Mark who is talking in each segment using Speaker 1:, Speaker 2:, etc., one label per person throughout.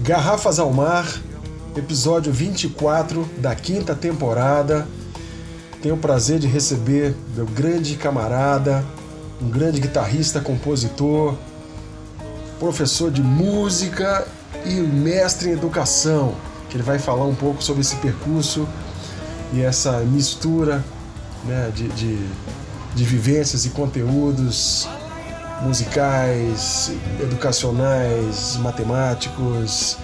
Speaker 1: Garrafas ao Mar, episódio 24 da quinta temporada. Tenho o prazer de receber meu grande camarada, um grande guitarrista, compositor, professor de música e mestre em educação, que ele vai falar um pouco sobre esse percurso e essa mistura né, de, de, de vivências e conteúdos musicais, educacionais, matemáticos,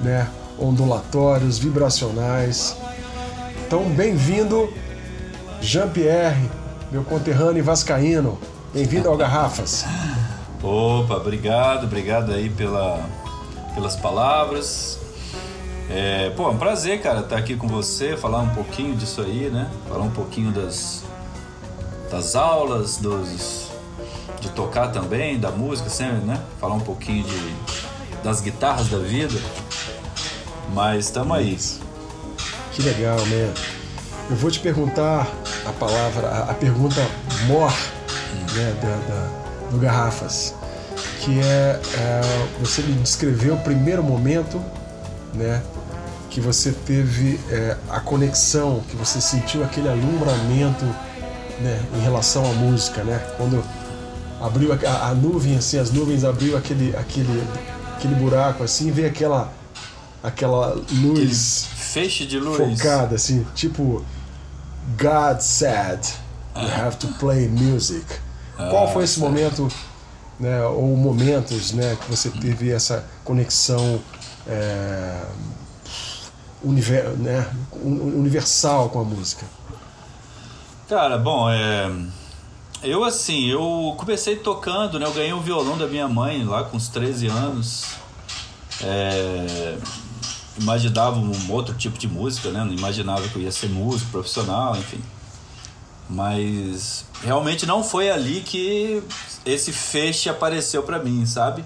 Speaker 1: né, ondulatórios, vibracionais. Então, bem-vindo, Jean-Pierre, meu conterrâneo vascaíno. Bem-vindo ao Garrafas.
Speaker 2: Opa, obrigado, obrigado aí pela, pelas palavras. É, pô, é um prazer, cara, estar aqui com você, falar um pouquinho disso aí, né? Falar um pouquinho das, das aulas, dos, de tocar também, da música sempre, né? Falar um pouquinho de, das guitarras da vida. Mas estamos aí.
Speaker 1: Que legal, né? Eu vou te perguntar a palavra, a, pergunta mor né, da, da, do Garrafas, que é, é, você me descreveu o primeiro momento, né, que você teve é, a conexão, que você sentiu aquele alumbramento, né, em relação à música, né? Quando abriu a, a, nuvem, assim, as nuvens abriu aquele, aquele, aquele buraco, assim, e veio aquela, aquela luz.
Speaker 2: Aquele feixe de luz.
Speaker 1: Focada, assim, tipo. God said, you ah. have to play music. Ah, Qual foi esse momento, né, ou momentos, né, que você teve essa conexão é, né, universal com a música?
Speaker 2: Cara, bom, é eu, assim, eu comecei tocando, né? Eu ganhei um violão da minha mãe lá com uns 13 anos. É, imaginava um outro tipo de música, né? Não imaginava que eu ia ser músico profissional, enfim. Mas realmente não foi ali que esse feixe apareceu para mim, sabe?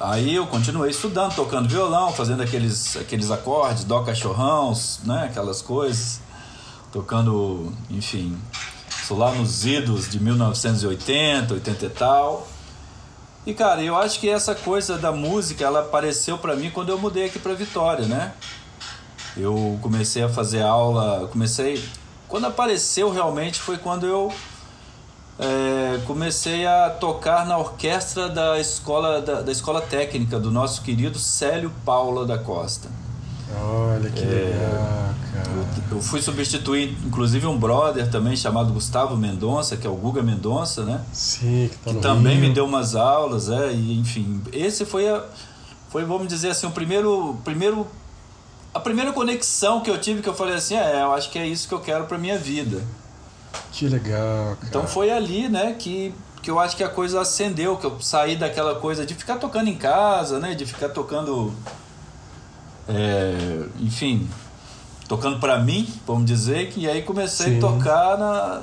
Speaker 2: Aí eu continuei estudando, tocando violão, fazendo aqueles, aqueles acordes, dó cachorrão, né? Aquelas coisas. Tocando, enfim, Sou lá nos idos de 1980, 80 e tal. E cara, eu acho que essa coisa da música, ela apareceu para mim quando eu mudei aqui para Vitória, né? Eu comecei a fazer aula, comecei quando apareceu realmente foi quando eu é, comecei a tocar na orquestra da escola da, da, escola técnica do nosso querido Célio Paula da Costa.
Speaker 1: Olha que é, legal, cara.
Speaker 2: Eu, eu, fui substituir, inclusive, um brother também chamado Gustavo Mendonça, que é o Guga Mendonça, né?
Speaker 1: Sim, que, tá
Speaker 2: que também Rio. me deu umas aulas, é, e enfim. Esse foi, a, foi vamos dizer assim, o primeiro, primeiro. A primeira conexão que eu tive que eu falei assim: é, eu acho que é isso que eu quero pra minha vida.
Speaker 1: Que legal, cara.
Speaker 2: Então foi ali, né, que que eu acho que a coisa acendeu, que eu saí daquela coisa de ficar tocando em casa, né? De ficar tocando é, enfim, tocando para mim, vamos dizer, que aí comecei Sim. a tocar na,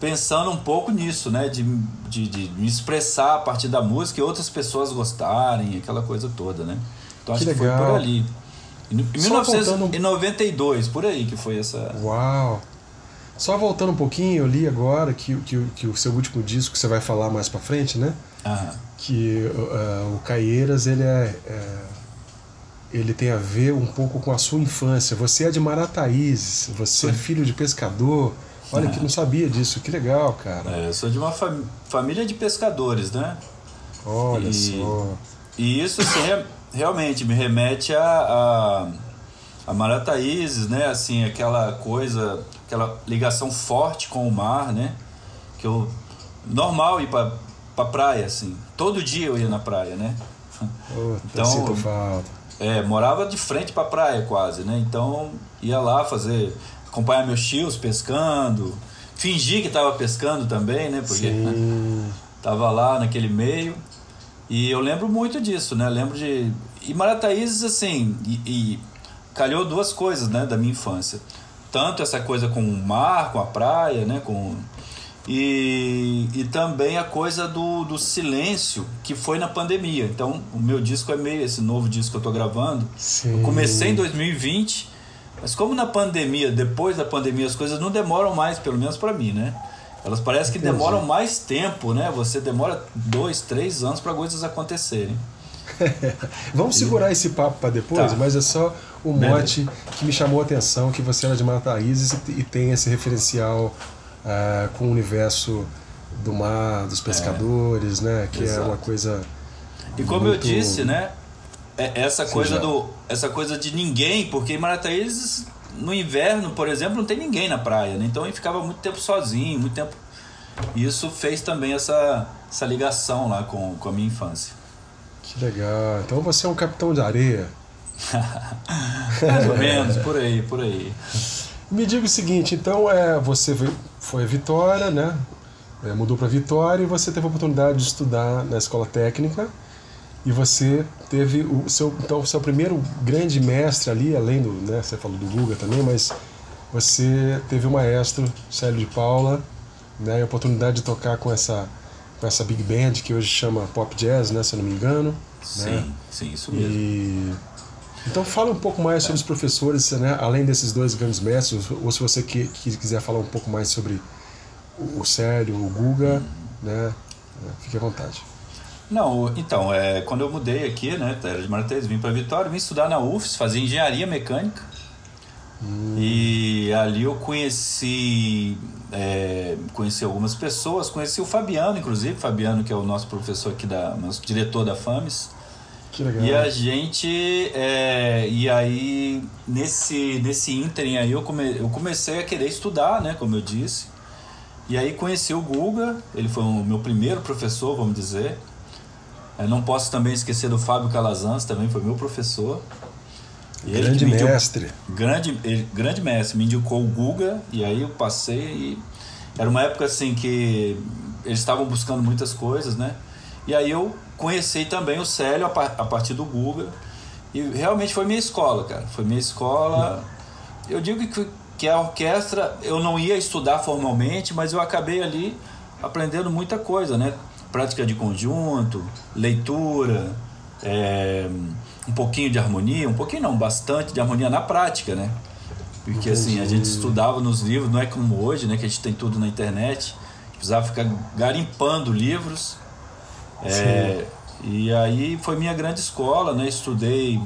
Speaker 2: pensando um pouco nisso, né? De, de, de, me expressar a partir da música e outras pessoas gostarem, aquela coisa toda, né? Então acho que, que foi por ali. Em 1992, voltando... por aí que foi essa.
Speaker 1: Uau! Só voltando um pouquinho, eu li agora que, que, que o seu último disco, que você vai falar mais pra frente, né?
Speaker 2: Aham.
Speaker 1: Que uh, o Caieiras, ele é, é ele tem a ver um pouco com a sua infância. Você é de Marataízes, você é filho de pescador. Olha é. que não sabia disso, que legal, cara.
Speaker 2: É, eu sou de uma fam família de pescadores, né?
Speaker 1: Olha e, só.
Speaker 2: E isso assim, realmente me remete a, a, a Marataízes, né? Assim, aquela coisa, aquela ligação forte com o mar, né? Que eu normal ir para pra praia, assim. Todo dia eu ia na praia, né?
Speaker 1: então, sinto falta.
Speaker 2: É, morava de frente pra praia quase, né? Então ia lá fazer, acompanhar meus tios pescando, fingir que tava pescando também, né? Porque né? tava lá naquele meio. E eu lembro muito disso, né? Lembro de. E Marataízes, assim, e, e calhou duas coisas, né, da minha infância. Tanto essa coisa com o mar, com a praia, né? Com e, e também a coisa do, do silêncio que foi na pandemia. Então, o meu disco é meio esse novo disco que eu tô gravando.
Speaker 1: Sim.
Speaker 2: Eu comecei em 2020, Mas como na pandemia, depois da pandemia, as coisas não demoram mais, pelo menos para mim, né? Elas parecem que
Speaker 1: Entendi.
Speaker 2: demoram mais tempo, né? Você demora dois, três anos para coisas acontecerem.
Speaker 1: Vamos segurar esse papo para depois,
Speaker 2: Tá.
Speaker 1: mas é só o mote que me chamou a atenção, que você era de Mataízes e, tem esse referencial ah, com o universo do mar, dos pescadores, né? Que é
Speaker 2: exato.
Speaker 1: uma coisa.
Speaker 2: E como eu
Speaker 1: muito-
Speaker 2: disse, né? é- Essa
Speaker 1: Sim,
Speaker 2: coisa
Speaker 1: já.
Speaker 2: do, essa coisa de ninguém, porque em Marataízes no inverno, por exemplo, não tem ninguém na praia, né? Então eu ficava muito tempo sozinho, muito tempo. E isso fez também essa, essa ligação lá com, com a minha infância.
Speaker 1: Que legal. Então você é um capitão de areia.
Speaker 2: Mais ou menos, por aí, por aí.
Speaker 1: Me diga o seguinte, então é, você foi a Vitória, né? É, mudou para Vitória e você teve a oportunidade de estudar na escola técnica e você teve o seu então o seu primeiro grande mestre ali, além do, né, você falou do Guga também, mas você teve o maestro Célio de Paula, né, e a oportunidade de tocar com essa com essa big band que hoje chama Pop Jazz, né, se eu não me engano.
Speaker 2: Sim, sim, isso mesmo.
Speaker 1: E então fala um pouco mais sobre os professores, né? além desses dois grandes mestres, ou se você que, que quiser falar um pouco mais sobre o, o Célio, o Guga, né? Fique à vontade.
Speaker 2: Não, então, é, quando eu mudei aqui, né, era de Martins, vim para Vitória, vim estudar na UFS, fazer engenharia mecânica. E ali eu conheci, é, conheci algumas pessoas, conheci o Fabiano, inclusive, Fabiano que é o nosso professor aqui, da, nosso diretor da FAMES.
Speaker 1: Que legal.
Speaker 2: E a gente, é, e aí nesse, nesse ínterim aí eu, come, eu comecei a querer estudar, né, como eu disse. E aí conheci o Guga, ele foi o meu primeiro professor, vamos dizer. Eu não posso também esquecer do Fábio Calazans, também foi meu professor. Ele
Speaker 1: Grande
Speaker 2: me
Speaker 1: mestre.
Speaker 2: grande, ele- grande mestre, me indicou o Guga, e aí eu passei e era uma época assim que eles estavam buscando muitas coisas, né? E aí eu conheci também o Célio a, par- a partir do Guga, e realmente foi minha escola, cara. Foi minha escola. Eu digo que, que a orquestra eu não ia estudar formalmente, mas eu acabei ali aprendendo muita coisa, né? Prática de conjunto, leitura, é, um pouquinho de harmonia, um pouquinho não, bastante de harmonia na prática, né? Porque assim, a gente estudava nos livros, não é como hoje, né? Que a gente tem tudo na internet. Precisava ficar garimpando livros. É, e aí foi minha grande escola, né? Estudei,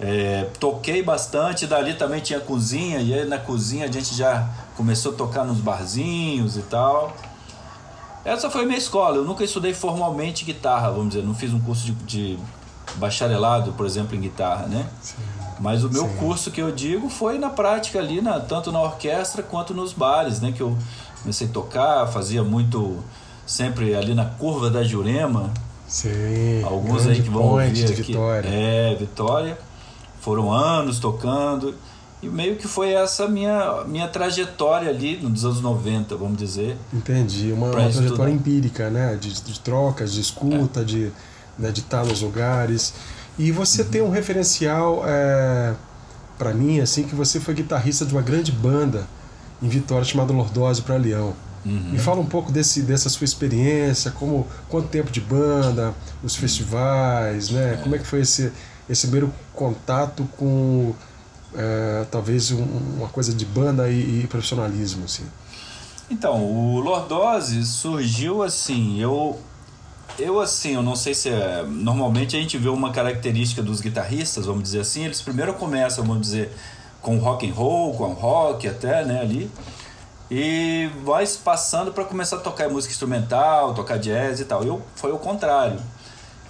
Speaker 2: é, toquei bastante, dali também tinha cozinha, e aí na cozinha a gente já começou a tocar nos barzinhos e tal. Essa foi minha escola, eu nunca estudei formalmente guitarra, vamos dizer, não fiz um curso de, de bacharelado, por exemplo, em guitarra, né? Mas o meu
Speaker 1: Sim.
Speaker 2: curso que eu digo foi na prática ali, na, tanto na orquestra quanto nos bares, né? Que eu comecei a tocar, fazia muito, sempre ali na curva da Jurema,
Speaker 1: Sim.
Speaker 2: Alguns aí que vão ouvir aqui.
Speaker 1: Vitória.
Speaker 2: É, Vitória. Foram anos tocando. E meio que foi essa minha, minha trajetória ali nos anos 90, vamos dizer.
Speaker 1: Entendi. Uma, uma trajetória empírica, né? De, de trocas, de escuta, de, né, de estar nos lugares. E você
Speaker 2: Uhum.
Speaker 1: tem um referencial é, para mim, assim, que você foi guitarrista de uma grande banda em Vitória chamada Lordose para Leão.
Speaker 2: Uhum.
Speaker 1: Me fala um pouco desse, dessa sua experiência, como quanto tempo de banda, os festivais, né? Como é que foi esse, esse primeiro contato com é, talvez um- uma coisa de banda e, e profissionalismo, assim?
Speaker 2: Então, o Lordose surgiu assim, eu eu assim, eu não sei se é, normalmente a gente vê uma característica dos guitarristas, vamos dizer assim, eles primeiro começam, vamos dizer, com rock and roll, com rock até, né, ali. E vai passando para começar a tocar música instrumental, tocar jazz e tal. Eu foi o contrário.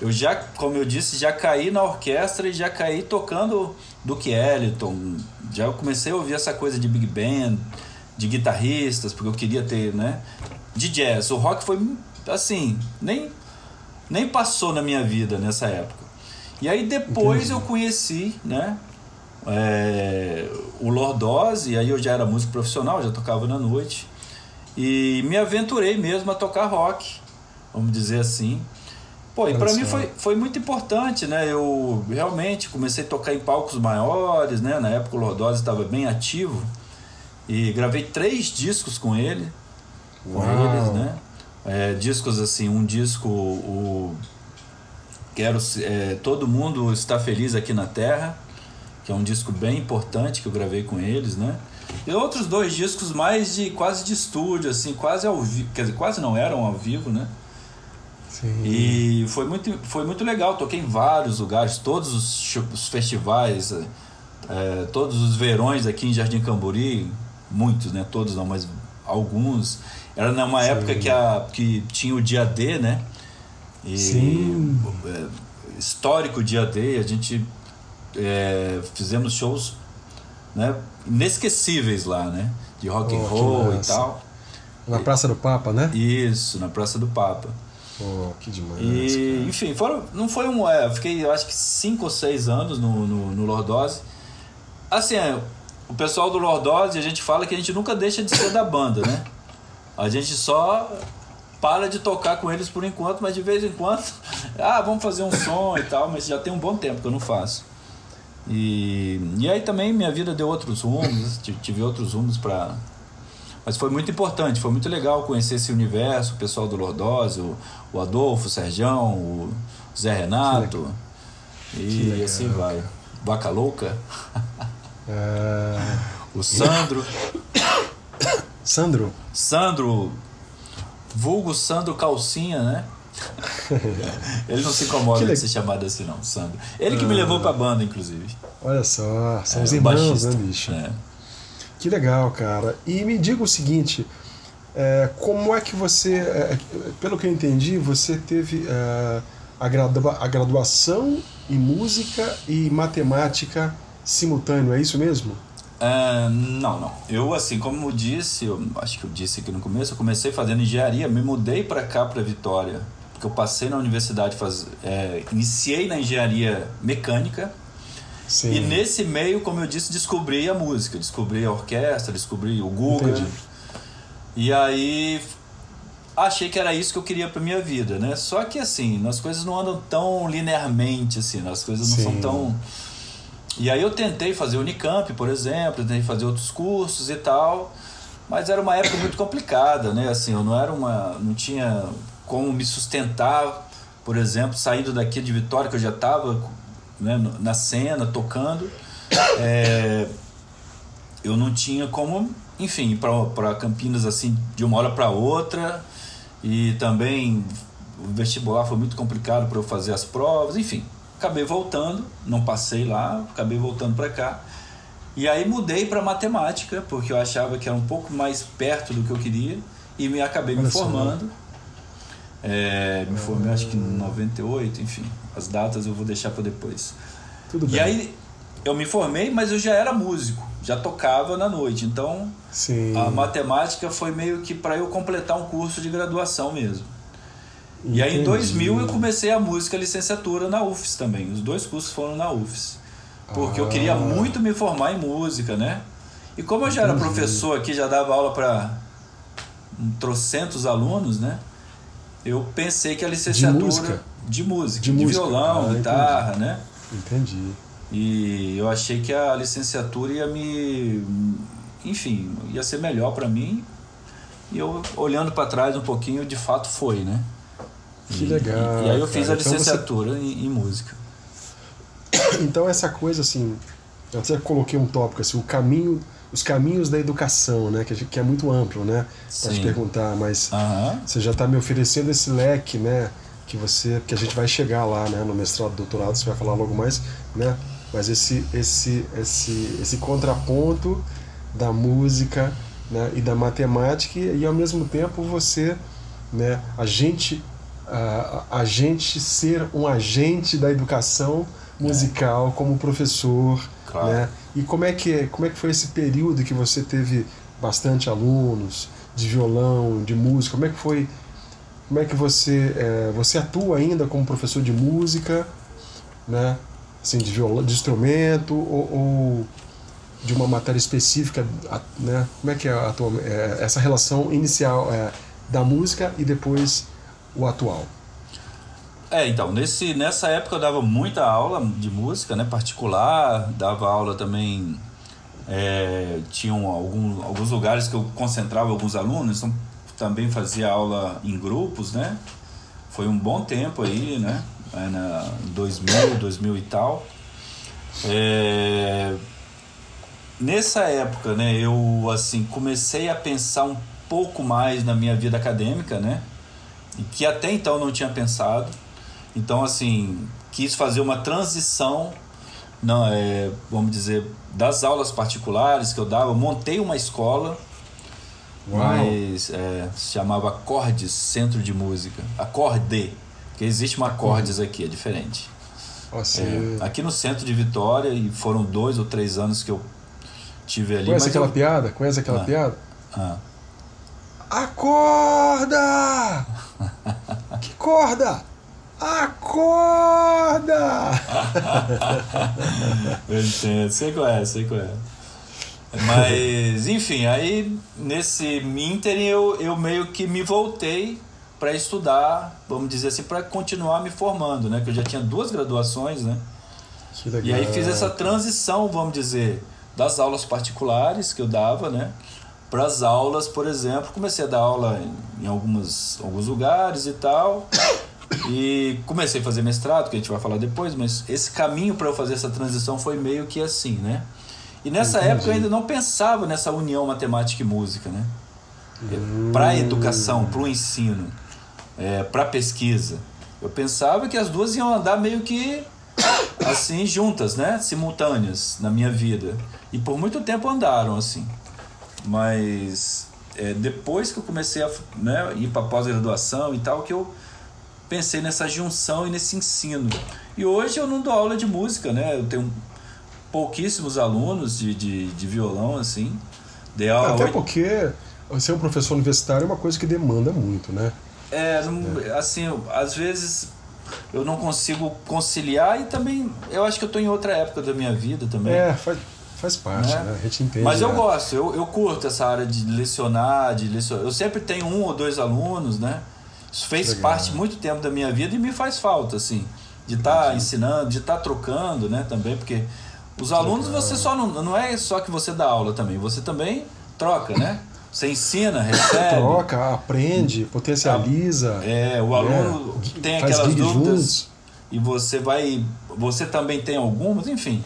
Speaker 2: Eu já, como eu disse, já caí na orquestra e já caí tocando Duke Ellington. Já comecei a ouvir essa coisa de big band, de guitarristas, porque eu queria ter, né? De jazz. O rock foi assim, nem nem passou na minha vida nessa época. E aí depois
Speaker 1: Entendi.
Speaker 2: eu conheci, né? é, o Lordose, aí eu já era músico profissional, já tocava na noite. E me aventurei mesmo a tocar rock, vamos dizer assim. Pô, e para mim foi, foi muito importante, né? Eu realmente comecei a tocar em palcos maiores, né? Na época o Lordose estava bem ativo. E gravei três discos com ele.
Speaker 1: Uau.
Speaker 2: É, discos assim, um disco, o Quero é, Todo Mundo Está Feliz Aqui na Terra, que é um disco bem importante que eu gravei com eles, né? E outros dois discos mais de quase de estúdio, assim, quase ao vivo, quer dizer, quase não eram ao vivo, né?
Speaker 1: Sim.
Speaker 2: E foi muito, foi muito legal, toquei em vários lugares, todos os, os festivais, é, todos os verões aqui em Jardim Camburi, muitos, né? Todos não, mas alguns. Era numa Sim. época que, a, que tinha o dia D, né?
Speaker 1: E, Sim.
Speaker 2: É, histórico dia D, a gente é, fizemos shows né, inesquecíveis lá, né? De rock oh, and roll e tal.
Speaker 1: Na Praça do Papa, né?
Speaker 2: Isso, na Praça do Papa.
Speaker 1: Oh, que demais.
Speaker 2: E, cara. enfim, foram, não foi um. É, fiquei, eu acho que cinco ou seis anos no, no, no Lordose. Assim, é, o pessoal do Lordose, a gente fala que a gente nunca deixa de ser da banda, né? A gente só para de tocar com eles por enquanto, mas de vez em quando, ah, vamos fazer um som e tal, mas já tem um bom tempo que eu não faço. E, e aí também minha vida deu outros rumos, tive outros rumos para. Mas foi muito importante, foi muito legal conhecer esse universo, o pessoal do Lordose, o, o Adolfo, o Serjão, o Zé Renato. E assim vai. Vaca Louca.
Speaker 1: É...
Speaker 2: o Sandro.
Speaker 1: Sandro?
Speaker 2: Sandro, vulgo Sandro Calcinha, né? Ele não se incomoda de ser chamado assim, não, Sandro. Ele que ah, me levou pra banda, inclusive.
Speaker 1: Olha só, são é, os irmãos, baixista, né, bicho? É. Que legal, cara. E me diga o seguinte: é, como é que você, é, pelo que eu entendi, você teve é, a, gradua, a graduação em música e matemática simultâneo, é isso mesmo?
Speaker 2: Uh, não, não. Eu, assim, como eu disse, eu acho que eu disse aqui no começo, eu comecei fazendo engenharia, me mudei para cá, para Vitória, porque eu passei na universidade, faz, é, iniciei na engenharia mecânica.
Speaker 1: Sim.
Speaker 2: E nesse meio, como eu disse, descobri a música, descobri a orquestra, descobri o Guga. Entendi. E aí achei que era isso que eu queria para minha vida, né? Só que assim, as coisas não andam tão linearmente assim, as coisas não Sim. são tão e aí eu tentei fazer Unicamp, por exemplo, tentei fazer outros cursos e tal, mas era uma época muito complicada, né? Assim, eu não era uma, não tinha como me sustentar, por exemplo, saindo daqui de Vitória que eu já estava né, na cena tocando, é, eu não tinha como, enfim, para Campinas assim de uma hora para outra e também o vestibular foi muito complicado para eu fazer as provas, enfim acabei voltando, não passei lá, acabei voltando para cá. E aí mudei para matemática, porque eu achava que era um pouco mais perto do que eu queria, e me acabei Olha me formando. É, me formei acho que em 98, enfim, as datas eu vou deixar para depois.
Speaker 1: Tudo bem.
Speaker 2: E aí eu me formei, mas eu já era músico, já tocava na noite, então
Speaker 1: Sim.
Speaker 2: a matemática foi meio que para eu completar um curso de graduação mesmo. E aí em 2000 eu comecei a música licenciatura na UFES também. Os dois cursos foram na UFES. Porque ah. eu queria ah. muito me formar em música, né? E como eu já era professor aqui, já dava aula para um trocentos alunos, né? Eu pensei que a licenciatura
Speaker 1: de música,
Speaker 2: de, música, de, de música. violão, ah, guitarra,
Speaker 1: entendi.
Speaker 2: né?
Speaker 1: Entendi.
Speaker 2: E eu achei que a licenciatura ia me, enfim, ia ser melhor para mim. E eu olhando para trás um pouquinho, de fato foi, né?
Speaker 1: Que legal.
Speaker 2: E, e aí eu fiz cara. a licenciatura então você... em, em, música.
Speaker 1: Então essa coisa assim, eu até coloquei um tópico assim, o caminho, os caminhos da educação, né, que, que é muito amplo, né, para te perguntar, mas
Speaker 2: uhum.
Speaker 1: você já está me oferecendo esse leque, né, que você, que a gente vai chegar lá, né, no mestrado, doutorado, você vai falar logo mais, né, mas esse, esse, esse, esse contraponto da música, né, e da matemática e ao mesmo tempo você, né, a gente a, a gente ser um agente da educação musical como professor,
Speaker 2: claro.
Speaker 1: né? E como é que como é que foi esse período que você teve bastante alunos de violão, de música? Como é que foi? Como é que você é, você atua ainda como professor de música, né? Assim, de violão, de instrumento ou, ou de uma matéria específica, né? Como é que é tua, é, essa relação inicial é, da música e depois o atual?
Speaker 2: É, então, nesse, nessa época eu dava muita aula de música, né, particular, dava aula também, é, tinham algum, alguns lugares que eu concentrava alguns alunos, então também fazia aula em grupos, né, foi um bom tempo aí, né, na, em 2000, 2000 e tal. É, nessa época, né, eu assim comecei a pensar um pouco mais na minha vida acadêmica, né, que até então não tinha pensado. Então, assim, quis fazer uma transição, não, é, vamos dizer, das aulas particulares que eu dava. Eu montei uma escola, Uau. mas é, se chamava Acordes Centro de Música. Acorde, porque existe uma Acordes aqui, é diferente. É, aqui no centro de Vitória, e foram dois ou três anos que eu tive ali.
Speaker 1: Conhece aquela
Speaker 2: eu...
Speaker 1: piada? Conhece aquela
Speaker 2: ah.
Speaker 1: piada?
Speaker 2: Ah.
Speaker 1: Acorda! Que corda? Acorda!
Speaker 2: eu entendo, sei qual é, sei qual é. Mas, enfim, aí nesse Inter eu, eu meio que me voltei para estudar, vamos dizer assim, para continuar me formando, né? Que eu já tinha duas graduações, né? E aí fiz essa transição, vamos dizer, das aulas particulares que eu dava, né? Para as aulas, por exemplo, comecei a dar aula em, em algumas, alguns lugares e tal. E comecei a fazer mestrado, que a gente vai falar depois, mas esse caminho para eu fazer essa transição foi meio que assim, né? E nessa Entendi. época eu ainda não pensava nessa união matemática e música, né? Hum. Para a educação, para o ensino, é, para pesquisa. Eu pensava que as duas iam andar meio que assim juntas, né? Simultâneas na minha vida. E por muito tempo andaram assim. Mas é, depois que eu comecei a né, ir para pós-graduação e tal, que eu pensei nessa junção e nesse ensino. E hoje eu não dou aula de música, né? Eu tenho pouquíssimos alunos de, de, de violão, assim.
Speaker 1: Dei aula Até hoje... porque ser um professor universitário é uma coisa que demanda muito, né?
Speaker 2: É, é, assim, às vezes eu não consigo conciliar e também eu acho que eu estou em outra época da minha vida também.
Speaker 1: É, faz, faz parte, né? né? A gente entende.
Speaker 2: Mas eu
Speaker 1: né?
Speaker 2: gosto, eu, eu curto essa área de lecionar, de lecionar. Eu sempre tenho um ou dois alunos, né? Isso fez Legal. parte muito tempo da minha vida e me faz falta, assim, de estar tá ensinando, de estar tá trocando, né, também, porque os alunos Legal. você só não, não é só que você dá aula também, você também troca, né? Você ensina, recebe.
Speaker 1: Troca, aprende, potencializa.
Speaker 2: É, o aluno né? tem aquelas dúvidas juntos. e você vai. Você também tem algumas, enfim.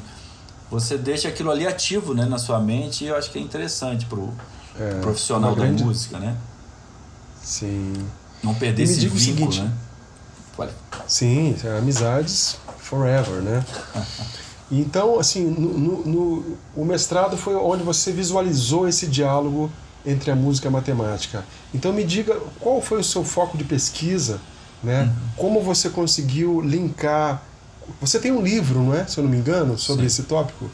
Speaker 2: Você deixa aquilo ali ativo né, na sua mente e eu acho que é interessante para o é, profissional da grande... música, né?
Speaker 1: Sim.
Speaker 2: Não perder esse vínculo, seguinte, né?
Speaker 1: Sim, é amizades forever, né? Então, assim, no, no, no, o mestrado foi onde você visualizou esse diálogo entre a música e a matemática. Então, me diga qual foi o seu foco de pesquisa, né? Uhum. Como você conseguiu linkar. Você tem um livro, não é? Se eu não me engano, sobre Sim. esse tópico?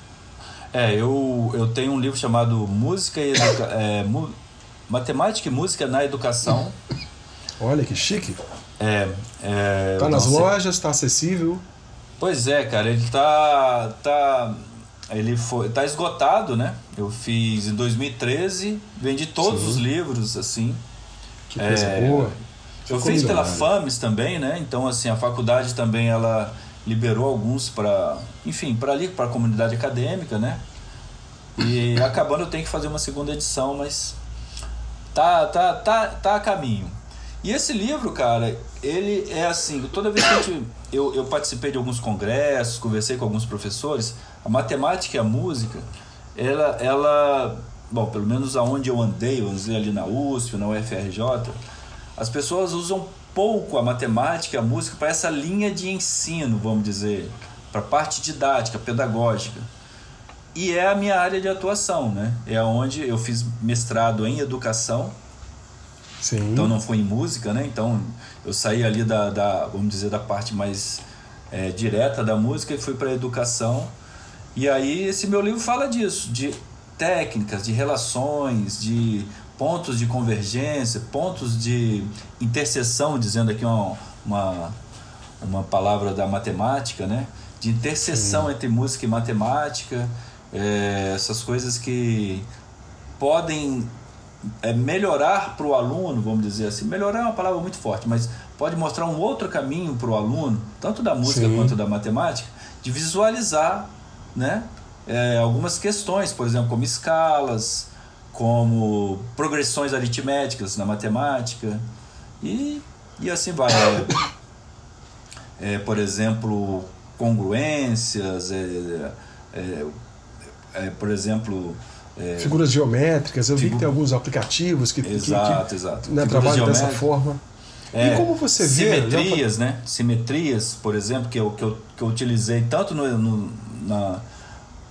Speaker 2: É, eu, eu tenho um livro chamado Música e Educa... é, Matemática e Música na Educação.
Speaker 1: Olha que chique.
Speaker 2: É. é
Speaker 1: tá nas lojas, tá acessível.
Speaker 2: Pois é, cara, ele tá. tá ele foi tá esgotado, né? Eu fiz em 2013, vendi todos Sim. os livros, assim.
Speaker 1: Que coisa é, boa.
Speaker 2: Eu fiz pela FAMES também, né? Então, assim, a faculdade também ela liberou alguns para, enfim, para ali, para a comunidade acadêmica, né? E acabando eu tenho que fazer uma segunda edição, mas tá, tá, tá, tá a caminho. E esse livro, cara, ele é assim, toda vez que gente, eu, eu participei de alguns congressos, conversei com alguns professores, a matemática e a música, ela, ela bom, pelo menos aonde eu andei, eu andei ali na USP, na UFRJ, as pessoas usam pouco a matemática e a música para essa linha de ensino, vamos dizer, para a parte didática, pedagógica. E é a minha área de atuação, né? É onde eu fiz mestrado em educação
Speaker 1: Sim.
Speaker 2: Então não foi em música, né? Então eu saí ali da, da vamos dizer, da parte mais é, direta da música e fui para a educação. E aí esse meu livro fala disso, de técnicas, de relações, de pontos de convergência, pontos de interseção, dizendo aqui uma, uma, uma palavra da matemática, né? De interseção Sim. entre música e matemática, é, essas coisas que podem é, melhorar para o aluno, vamos dizer assim, melhorar é uma palavra muito forte, mas pode mostrar um outro caminho para o aluno, tanto da música Sim. quanto da matemática, de visualizar né, é, algumas questões, por exemplo, como escalas, como progressões aritméticas na matemática e, e assim vai. É, é por exemplo, congruências, é, é, é, por exemplo. É,
Speaker 1: Figuras geométricas, eu vi que tem alguns aplicativos que,
Speaker 2: exato,
Speaker 1: que,
Speaker 2: exato.
Speaker 1: Né, trabalham dessa forma.
Speaker 2: É,
Speaker 1: e como você vê.
Speaker 2: Simetrias, né? Simetrias, por exemplo, que eu, que eu, que eu utilizei tanto no, no, na,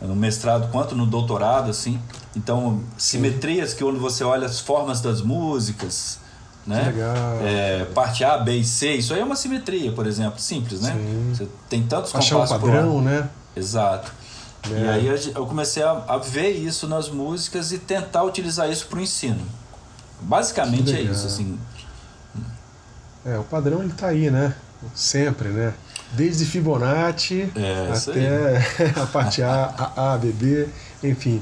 Speaker 2: no mestrado quanto no doutorado, assim. Então, simetrias Sim. que quando você olha as formas das músicas, né?
Speaker 1: Legal.
Speaker 2: É, parte A, B e C, isso aí é uma simetria, por exemplo, simples, né?
Speaker 1: Sim.
Speaker 2: Você tem tantos
Speaker 1: Achar
Speaker 2: compassos
Speaker 1: um padrão, né?
Speaker 2: Exato. É. E aí eu comecei a, a, ver isso nas músicas e tentar utilizar isso para o ensino. Basicamente é isso, assim.
Speaker 1: É, o padrão ele tá aí, né? Sempre, né? Desde Fibonacci
Speaker 2: é,
Speaker 1: até a parte A, A, A, B, B, enfim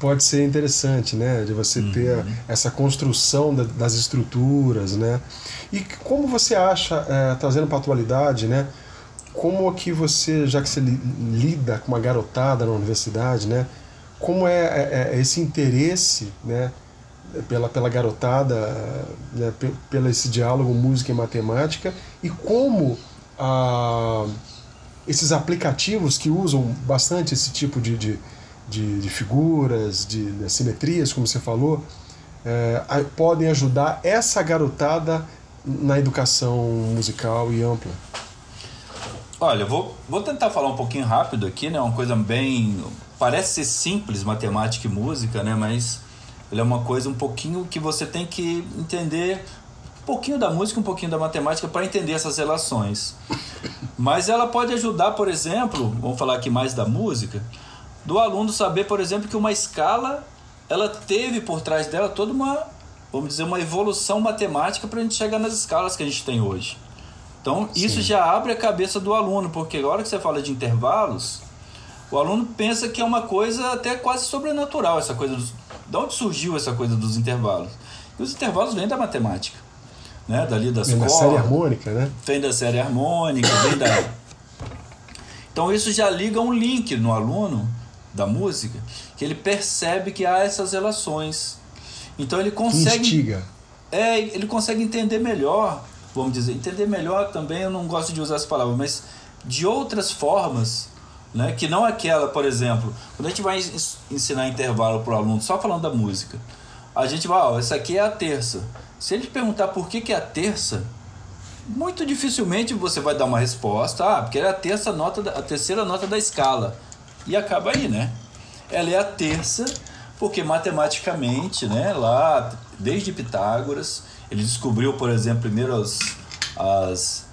Speaker 1: pode ser interessante, né? De você uhum. ter essa construção da, das estruturas, né? E como você acha, é, trazendo para a atualidade, né? Como que você, já que você lida com uma garotada na universidade, né? Como é, é, é esse interesse, né? Pela, pela garotada, né? pelo esse diálogo música e matemática e como esses aplicativos que usam bastante esse tipo de, de de, de figuras, de, de simetrias, como você falou, é, podem ajudar essa garotada na educação musical e ampla?
Speaker 2: Olha, vou, vou tentar falar um pouquinho rápido aqui, né? Uma coisa bem. Parece ser simples, matemática e música, né? Mas ele é uma coisa um pouquinho que você tem que entender um pouquinho da música, um pouquinho da matemática para entender essas relações. Mas ela pode ajudar, por exemplo, vamos falar aqui mais da música, do aluno saber, por exemplo, que uma escala ela teve por trás dela toda uma, vamos dizer, uma evolução matemática para a gente chegar nas escalas que a gente tem hoje. Então, Sim. isso já abre a cabeça do aluno, porque a hora que você fala de intervalos, o aluno pensa que é uma coisa até quase sobrenatural, essa coisa dos, de onde surgiu essa coisa dos intervalos? E os intervalos vêm da matemática, né? Dali das
Speaker 1: vem
Speaker 2: cordas.
Speaker 1: da série harmônica, né?
Speaker 2: Vem da série harmônica, vem da... Então, isso já liga um link no aluno da música, que ele percebe que há essas relações. Então ele consegue.
Speaker 1: Instiga.
Speaker 2: É, ele consegue entender melhor, vamos dizer, entender melhor também, eu não gosto de usar essa palavra, mas de outras formas, né, que não aquela, por exemplo, quando a gente vai ensinar intervalo para o aluno só falando da música, a gente vai, ó, essa aqui é a terça. Se ele perguntar por que, que é a terça, muito dificilmente você vai dar uma resposta, ah, porque é a terça nota, a terceira nota da escala e acaba aí, né? Ela é a terça, porque matematicamente, né, lá desde Pitágoras, ele descobriu, por exemplo, primeiro as, as,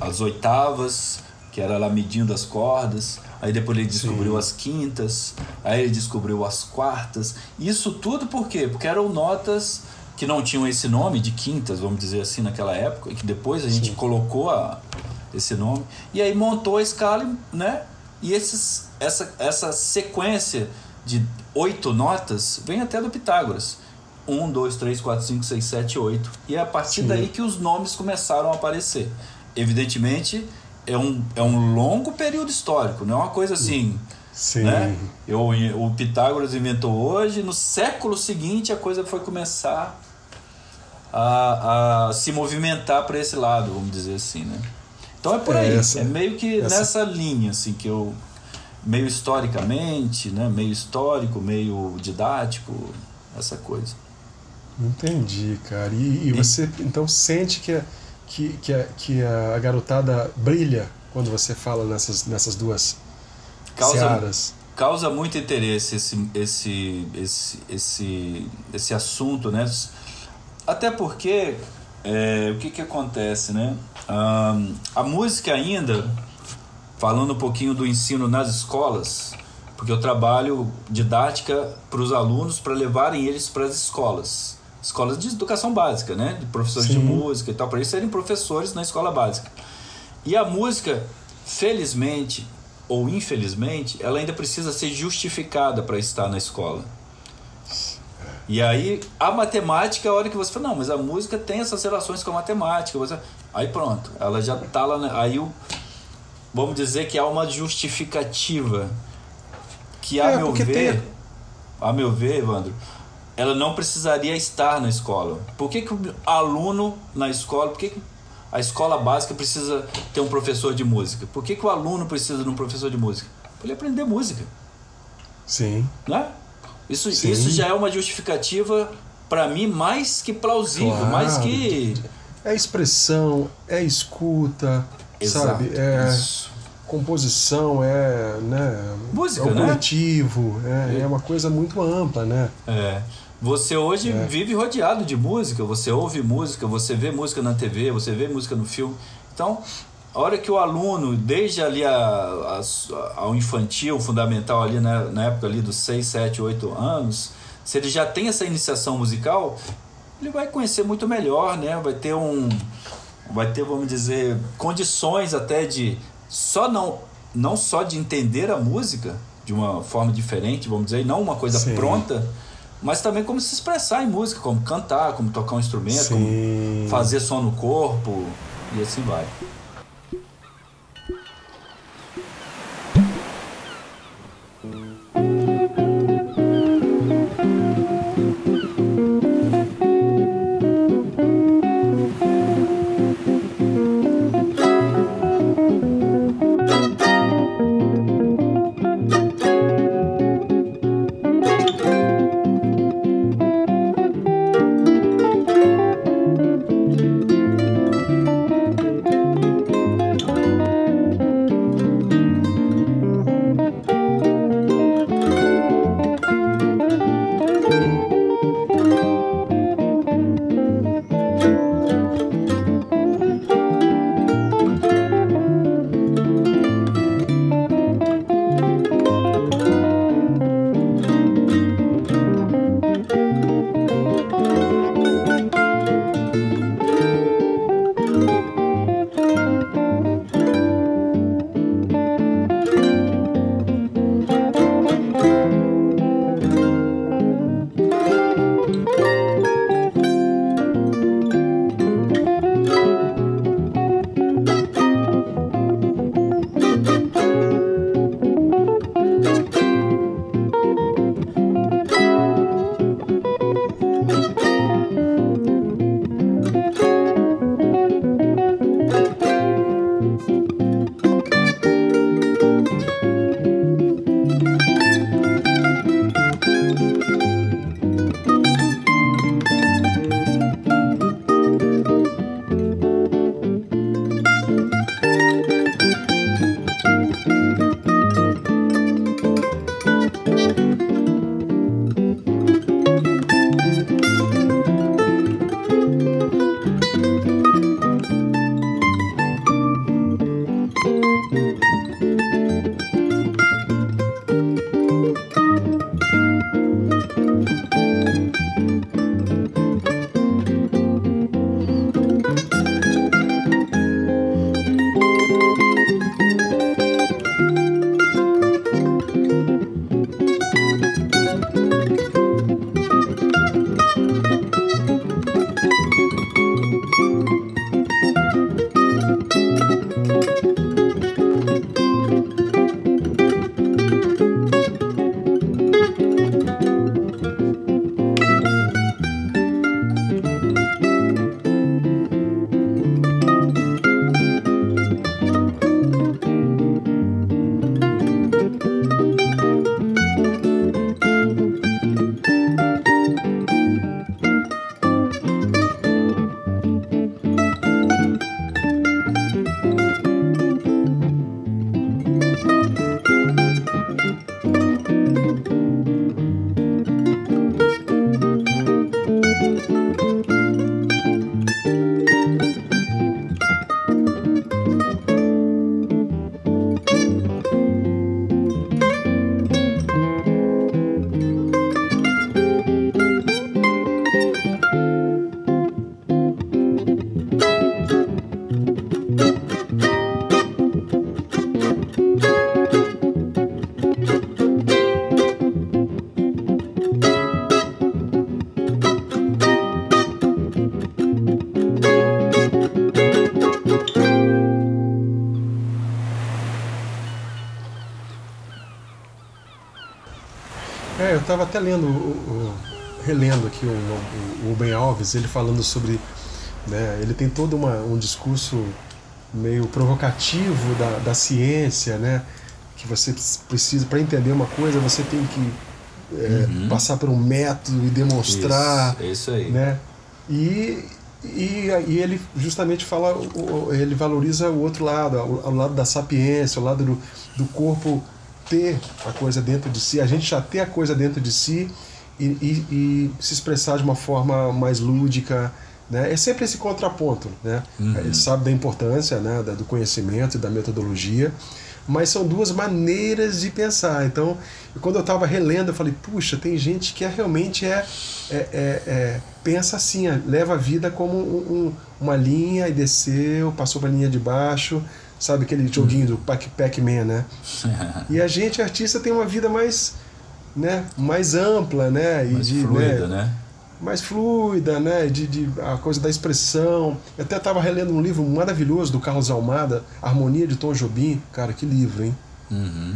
Speaker 2: as oitavas, que era lá medindo as cordas, aí depois ele descobriu Sim. as quintas, aí ele descobriu as quartas. Isso tudo por quê? Porque eram notas que não tinham esse nome de quintas, vamos dizer assim, naquela época, e que depois a gente Sim. colocou a, esse nome, e aí montou a escala, né? E esses, essa, essa sequência de oito notas vem até do Pitágoras. Um, dois, três, quatro, cinco, seis, sete, oito. E é a partir Sim. daí que os nomes começaram a aparecer. Evidentemente, é um, é um longo período histórico, não é uma coisa assim.
Speaker 1: Sim.
Speaker 2: Né? Eu, o Pitágoras inventou hoje, no século seguinte a coisa foi começar a, a se movimentar para esse lado, vamos dizer assim, né? Então é por é aí, essa, é meio que essa... nessa linha assim que eu meio historicamente, né, meio histórico, meio didático, essa coisa.
Speaker 1: Entendi, cara. E, e você então sente que, que, que, a, que a garotada brilha quando você fala nessas, nessas duas
Speaker 2: causa,
Speaker 1: searas?
Speaker 2: Causa muito interesse esse, esse, esse, esse, esse assunto, né? Até porque é, o que, que acontece, né? Um, a música ainda, falando um pouquinho do ensino nas escolas, porque eu trabalho didática para os alunos para levarem eles para as escolas. Escolas de educação básica, né? De professores Sim. de música e tal, para eles serem professores na escola básica. E a música, felizmente ou infelizmente, ela ainda precisa ser justificada para estar na escola. E aí, a matemática, a hora que você fala, não, mas a música tem essas relações com a matemática. Você... Aí pronto, ela já tá lá. Né? Aí o. Vamos dizer que há uma justificativa. Que, a é, meu ver. Tem... A meu ver, Evandro, ela não precisaria estar na escola. Por que, que o aluno na escola. Por que, que a escola básica precisa ter um professor de música? Por que, que o aluno precisa de um professor de música? Para ele aprender música.
Speaker 1: Sim.
Speaker 2: Né? Isso,
Speaker 1: Sim.
Speaker 2: isso já é uma justificativa, para mim, mais que plausível,
Speaker 1: Claro.
Speaker 2: mais que.
Speaker 1: É expressão, é escuta, sabe? É
Speaker 2: Isso.
Speaker 1: composição, é, né?
Speaker 2: Música,
Speaker 1: é
Speaker 2: né?
Speaker 1: coletivo, é, é uma coisa muito ampla, né?
Speaker 2: É. Você hoje
Speaker 1: É.
Speaker 2: vive rodeado de música, você ouve música, você vê música na TV, você vê música no filme. Então, a hora que o aluno, desde ali a, a, ao infantil, fundamental ali na, na época ali dos 6, 7, 8 anos, se ele já tem essa iniciação musical, ele vai conhecer muito melhor, né? Vai ter um vai ter, vamos dizer, condições até de só não não só de entender a música de uma forma diferente, vamos dizer, e não uma coisa
Speaker 1: Sim.
Speaker 2: pronta, mas também como se expressar em música, como cantar, como tocar um instrumento,
Speaker 1: Sim.
Speaker 2: como fazer som no corpo e assim vai.
Speaker 1: Estava até lendo, o, o- relendo aqui o, o, o Ben Alves, ele falando sobre. Né, ele tem todo uma, um discurso meio provocativo da, da ciência, né? que você precisa para entender uma coisa você tem que é, uhum. passar por um método e demonstrar
Speaker 2: isso, isso aí
Speaker 1: né e, e, e ele justamente fala ele valoriza o outro lado o, o lado da sapiência o lado do, do corpo ter a coisa dentro de si a gente já ter a coisa dentro de si e, e, e se expressar de uma forma mais lúdica né? É sempre esse contraponto. Né? Uhum. Ele sabe da importância né, do conhecimento e da metodologia, mas são duas maneiras de pensar. Então, quando eu estava relendo, eu falei: puxa, tem gente que é, realmente é, é, é, é pensa assim, leva a vida como um, um, uma linha e desceu, passou para a linha de baixo. Sabe aquele joguinho do Pac-Man, né? e a gente, artista, tem uma vida mais, né, mais ampla, né?
Speaker 2: E mais de, fluida, né? né?
Speaker 1: mais fluida, né? De, de, a coisa da expressão. Eu até estava relendo um livro maravilhoso do Carlos Almada, Harmonia de Tom Jobim. Cara, que livro, hein?
Speaker 2: Uhum.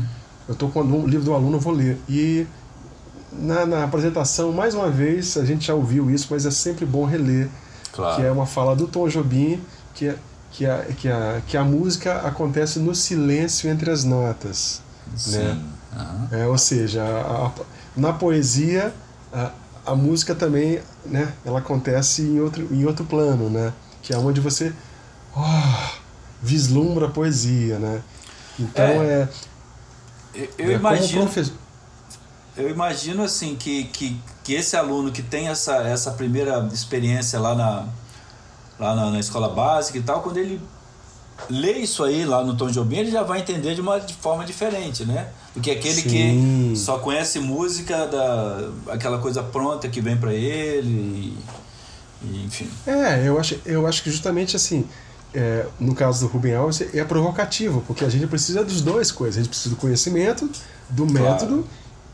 Speaker 1: Eu estou com um livro do aluno, eu vou ler. E na, na, apresentação, mais uma vez, a gente já ouviu isso, mas é sempre bom reler.
Speaker 2: Claro.
Speaker 1: Que é uma fala do Tom Jobim, que, é, que, a, que, a, que a música acontece no silêncio entre as notas.
Speaker 2: Sim.
Speaker 1: Né?
Speaker 2: Uhum.
Speaker 1: É, ou seja, a, a, na poesia, a música também, né, ela acontece em outro, em outro plano, né, que é onde você oh, vislumbra a poesia, né. Então é,
Speaker 2: é eu, é imagino eu imagino assim que, que, que esse aluno que tem essa, essa primeira experiência lá na lá na, na escola básica e tal, quando ele lê isso aí lá no Tom Jobim, ele já vai entender de uma de forma diferente, né? Do que aquele Sim. que só conhece música da aquela coisa pronta que vem para ele, e, e, enfim.
Speaker 1: É, eu acho, eu acho que justamente assim, é, no caso do Ruben Alves, é provocativo, porque a gente precisa dos dois coisas. A gente precisa do conhecimento, do claro.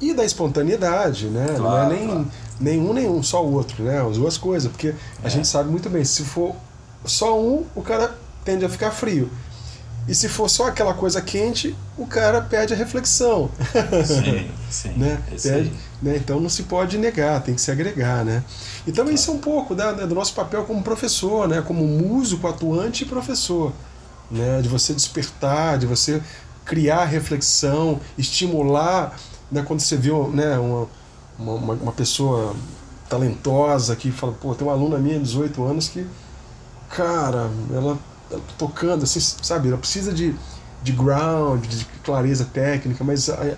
Speaker 1: E da espontaneidade, né? Claro, Não é nem claro. nenhum, nenhum, só o outro, né? As duas coisas, porque a é. gente sabe muito bem, se for só um, o cara tende a ficar frio. E se for só aquela coisa quente, o cara perde a reflexão.
Speaker 2: Sim, sim.
Speaker 1: né? Perde, né? Então não se pode negar, tem que se agregar. Né? E também isso é um pouco né, do nosso papel como professor, né? como músico, atuante e professor. Né? De você despertar, de você criar reflexão, estimular. Né? Quando você vê né, uma, uma, uma pessoa talentosa que fala, pô, tem uma aluna minha de 18 anos que, cara, ela tocando, assim, sabe? Ela precisa de, de ground, de clareza técnica, mas aí,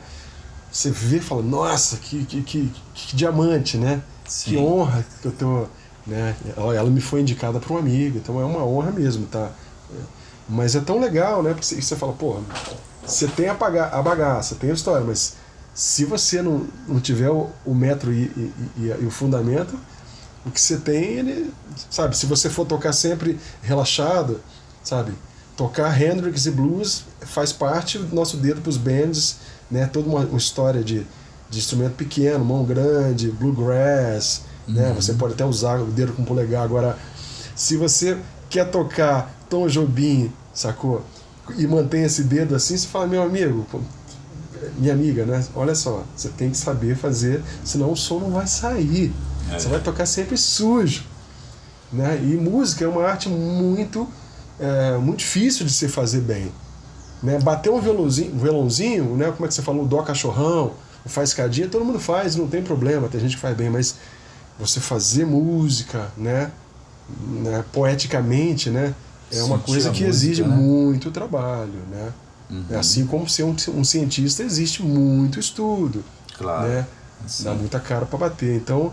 Speaker 1: você vê e fala, nossa, que, que, que, que diamante, né? Sim. Que honra que eu tô. Né? Ela, ela me foi indicada por um amigo, então é uma honra mesmo, tá? Mas é tão legal, né? Porque você fala, pô, você tem a, a bagaça, tem a história, mas se você não, não tiver o, o metro e, e, e, e o fundamento, o que você tem, ele, sabe, se você for tocar sempre relaxado, sabe? Tocar Hendrix e blues faz parte do nosso dedo para os bands, né? Toda uma, uma, história de, de instrumento pequeno, mão grande, bluegrass, né? uhum. né? Você pode até usar o dedo com o polegar. Agora, se você quer tocar Tom Jobim, sacou? E mantém esse dedo assim, você fala, meu amigo, minha amiga, né? Olha só, você tem que saber fazer, senão o som não vai sair. É. Você vai tocar sempre sujo. Né? E música é uma arte muito é, muito difícil de se fazer bem. Né? Bater um violãozinho, um violãozinho, né? como é que você falou, o dó cachorrão, o faz escadinha, todo mundo faz, não tem problema, tem gente que faz bem, mas você fazer música, né? né? poeticamente, né? É uma Sentir coisa que música, exige né? muito trabalho, né? Uhum. Assim como ser um, um, cientista existe muito estudo,
Speaker 2: claro.
Speaker 1: né? Dá muita cara para bater. Então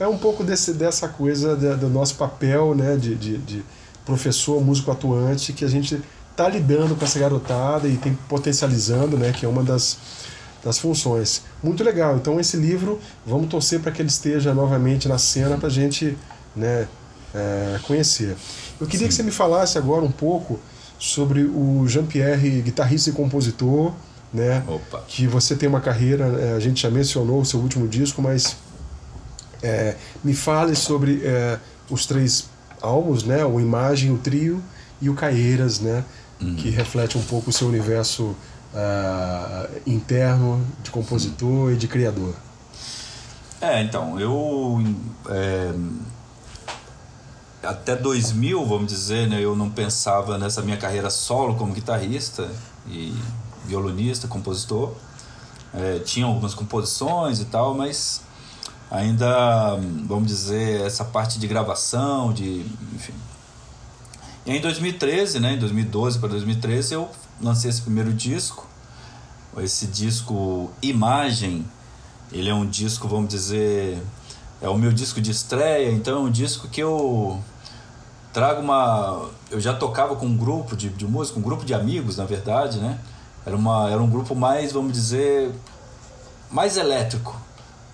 Speaker 1: é um pouco desse, dessa coisa do nosso papel, né? de, de, de professor, músico atuante, que a gente está lidando com essa garotada e tem potencializando, né, que é uma das, das funções. Muito legal. Então esse livro, vamos torcer para que ele esteja novamente na cena para a gente né, é, conhecer. Eu queria Sim. que você me falasse agora um pouco sobre o Jean-Pierre, guitarrista e compositor, né?
Speaker 2: Opa.
Speaker 1: Que você tem uma carreira, é, a gente já mencionou o seu último disco, mas é, me fale sobre é, os três álbuns, né? O Imagem, o Trio e o Caeiras, né? Uhum. Que reflete um pouco o seu universo uh, interno de compositor e de criador.
Speaker 2: É, então, eu... É, até 2000, vamos dizer, né, eu não pensava nessa minha carreira solo como guitarrista e violonista, compositor. É, tinha algumas composições e tal, mas ainda, vamos dizer, essa parte de gravação, de, enfim. E em 2013, né, em 2012 para 2013, eu lancei esse primeiro disco. Esse disco Imagem, ele é um disco, vamos dizer, é o meu disco de estreia, então é um disco que eu trago uma. Eu já tocava com um grupo de, de música, um grupo de amigos, na verdade, né? Era, uma, era um grupo mais, vamos dizer, mais elétrico.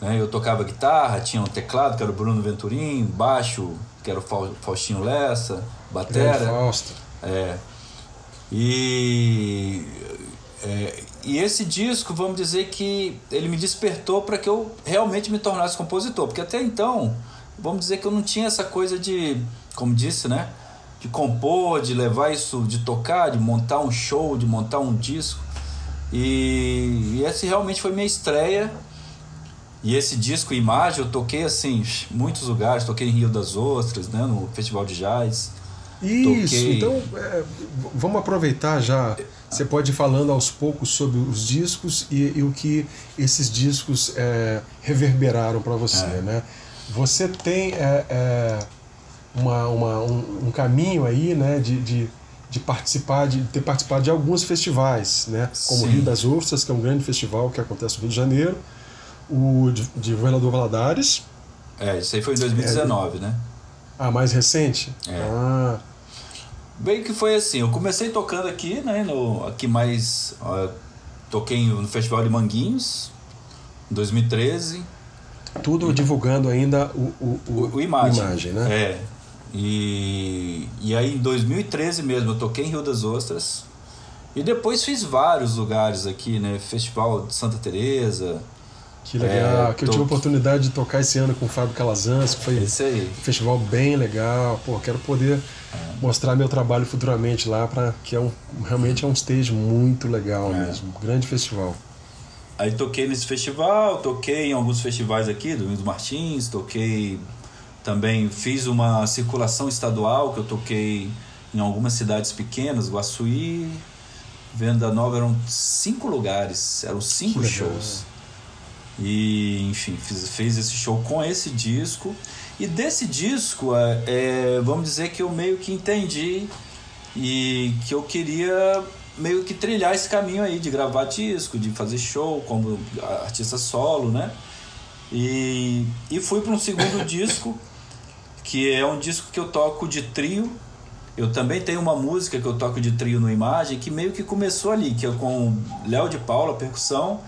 Speaker 2: Né? Eu tocava guitarra, tinha um teclado, que era o Bruno Venturim, baixo, que era o Faustinho Lessa, batera.
Speaker 1: Fausto.
Speaker 2: É. E, é, e esse disco, vamos dizer que ele me despertou para que eu realmente me tornasse compositor, porque até então, vamos dizer que eu não tinha essa coisa de como disse, né? De compor, de levar isso, de tocar, de montar um show, de montar um disco. E, e esse realmente foi minha estreia. E esse disco Imagem eu toquei assim, muitos lugares, toquei em Rio das Ostras, né, no Festival de Jazz.
Speaker 1: Isso, toquei... então é, vamos aproveitar já. Você pode ir falando aos poucos sobre os discos e, e o que esses discos é, reverberaram para você, é. né? Você tem é, é uma, uma um, um, caminho aí, né, de, de, de, participar, de ter participado de alguns festivais, né, como Sim. o Rio das Ostras, que é um grande festival que acontece no Rio de Janeiro, o de, de Governador Valadares.
Speaker 2: É, isso aí foi em 2019, é, né?
Speaker 1: Ah, mais recente?
Speaker 2: É. Ah. Bem que foi assim, eu comecei tocando aqui, né, no, aqui mais, ó, toquei no Festival de Manguinhos, em 2013.
Speaker 1: Tudo divulgando ainda o, o,
Speaker 2: o, o imagem. imagem, né? É, e, e aí em 2013 mesmo eu toquei em Rio das Ostras. E depois fiz vários lugares aqui, né? Festival de Santa Teresa.
Speaker 1: Que legal, é, que eu to... tive a oportunidade de tocar esse ano com o Fábio Calazans, que foi um festival bem legal. Pô, quero poder mostrar meu trabalho futuramente lá, para que é um, realmente é um stage muito legal é. mesmo. Grande festival.
Speaker 2: Aí toquei nesse festival, toquei em alguns festivais aqui, do Domingos Martins, toquei também fiz uma circulação estadual que eu toquei em algumas cidades pequenas, Guaçuí, Venda Nova, eram cinco lugares, eram cinco shows. E, enfim, fiz, fez esse show com esse disco. E desse disco, é, é, vamos dizer que eu meio que entendi e que eu queria meio que trilhar esse caminho aí de gravar disco, de fazer show como artista solo, né? E, e fui para um segundo disco que é um disco que eu toco de trio. Eu também tenho uma música que eu toco de trio no Imagem, que meio que começou ali, que é com Léo de Paula, percussão,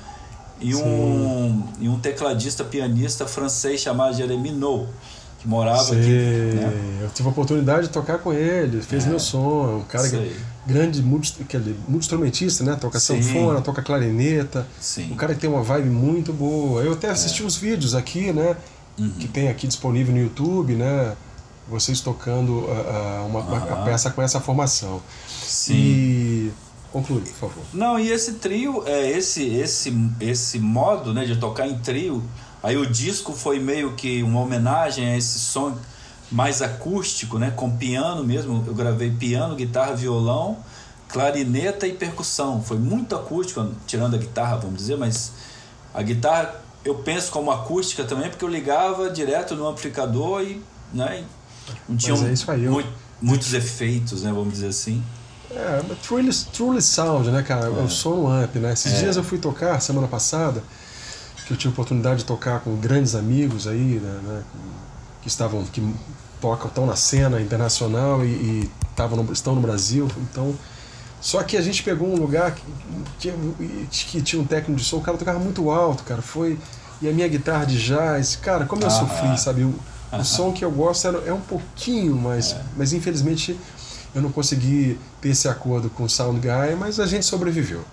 Speaker 2: e um, e um tecladista pianista francês chamado Jeremy No, que morava Sei. aqui. Né?
Speaker 1: Eu tive a oportunidade de tocar com ele, fez é. meu som, é um cara que, é grande multi-instrumentista, né? Toca Sim. sanfona, toca clarineta.
Speaker 2: Sim.
Speaker 1: Um cara que tem uma vibe muito boa. Eu até assisti é. uns vídeos aqui, né? uhum. que tem aqui disponível no YouTube, né? Vocês tocando uh, uma, uhum. a peça com essa formação.
Speaker 2: Sim.
Speaker 1: E conclui, por favor.
Speaker 2: Não, e esse trio, é esse esse esse modo, né, de tocar em trio. Aí o disco foi meio que uma homenagem a esse som mais acústico, né, com piano mesmo. Eu gravei piano, guitarra, violão, clarineta e percussão. Foi muito acústico, tirando a guitarra, vamos dizer, mas a guitarra eu penso como acústica também, porque eu ligava direto no amplificador e né, não tinha
Speaker 1: é
Speaker 2: muito, muitos efeitos, né, vamos dizer assim.
Speaker 1: É, truly, truly sound, né, cara? É. O som amp, né? Esses é. dias eu fui tocar, semana passada, que eu tive a oportunidade de tocar com grandes amigos aí, né, né que estavam, que tocam, estão na cena internacional e, e estavam no, estão no Brasil, então... Só que a gente pegou um lugar que, que, que, tinha um técnico de som, o cara tocava muito alto, cara. Foi. E a minha guitarra de jazz, cara, como eu ah, sofri, sabe? O, o som que eu gosto é, é um pouquinho, mas, é. mas infelizmente eu não consegui ter esse acordo com o Sound Guy, mas a gente sobreviveu.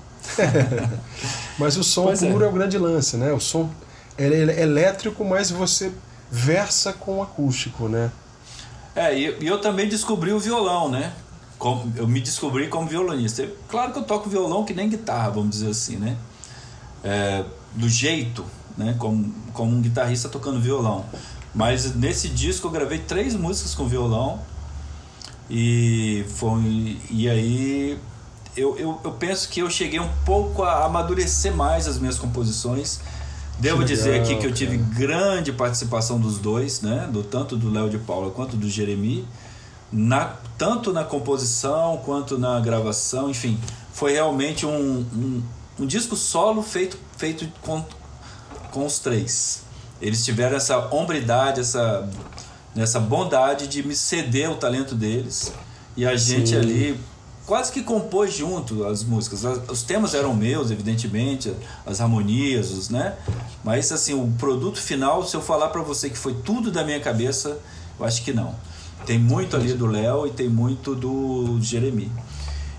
Speaker 1: mas o som pois puro é. é. o grande lance, né? O som ele é elétrico, mas você versa com o acústico, né?
Speaker 2: É, e eu, eu também descobri o violão, né? como, eu me descobri como violonista. Claro que eu toco violão que nem guitarra, vamos dizer assim, né? É, do jeito, né? Como, como um guitarrista tocando violão. Mas nesse disco eu gravei três músicas com violão e foi e aí eu, eu, eu penso que eu cheguei um pouco a amadurecer mais as minhas composições. Devo dizer aqui que eu tive
Speaker 1: cara.
Speaker 2: grande participação dos dois, né? Do tanto do Léo de Paula quanto do Jeremi, na, tanto na composição quanto na gravação, enfim, foi realmente um, um, um disco solo feito, feito com, com os três. Eles tiveram essa hombridade, essa, essa bondade de me ceder o talento deles e a gente
Speaker 1: Sim.
Speaker 2: ali quase que compôs junto as músicas. As- Os temas eram meus, evidentemente, as harmonias, os, né? Mas assim, o produto final, se eu falar pra você que foi tudo da minha cabeça, eu acho que não. Tem muito ali do Léo e tem muito do Jeremi.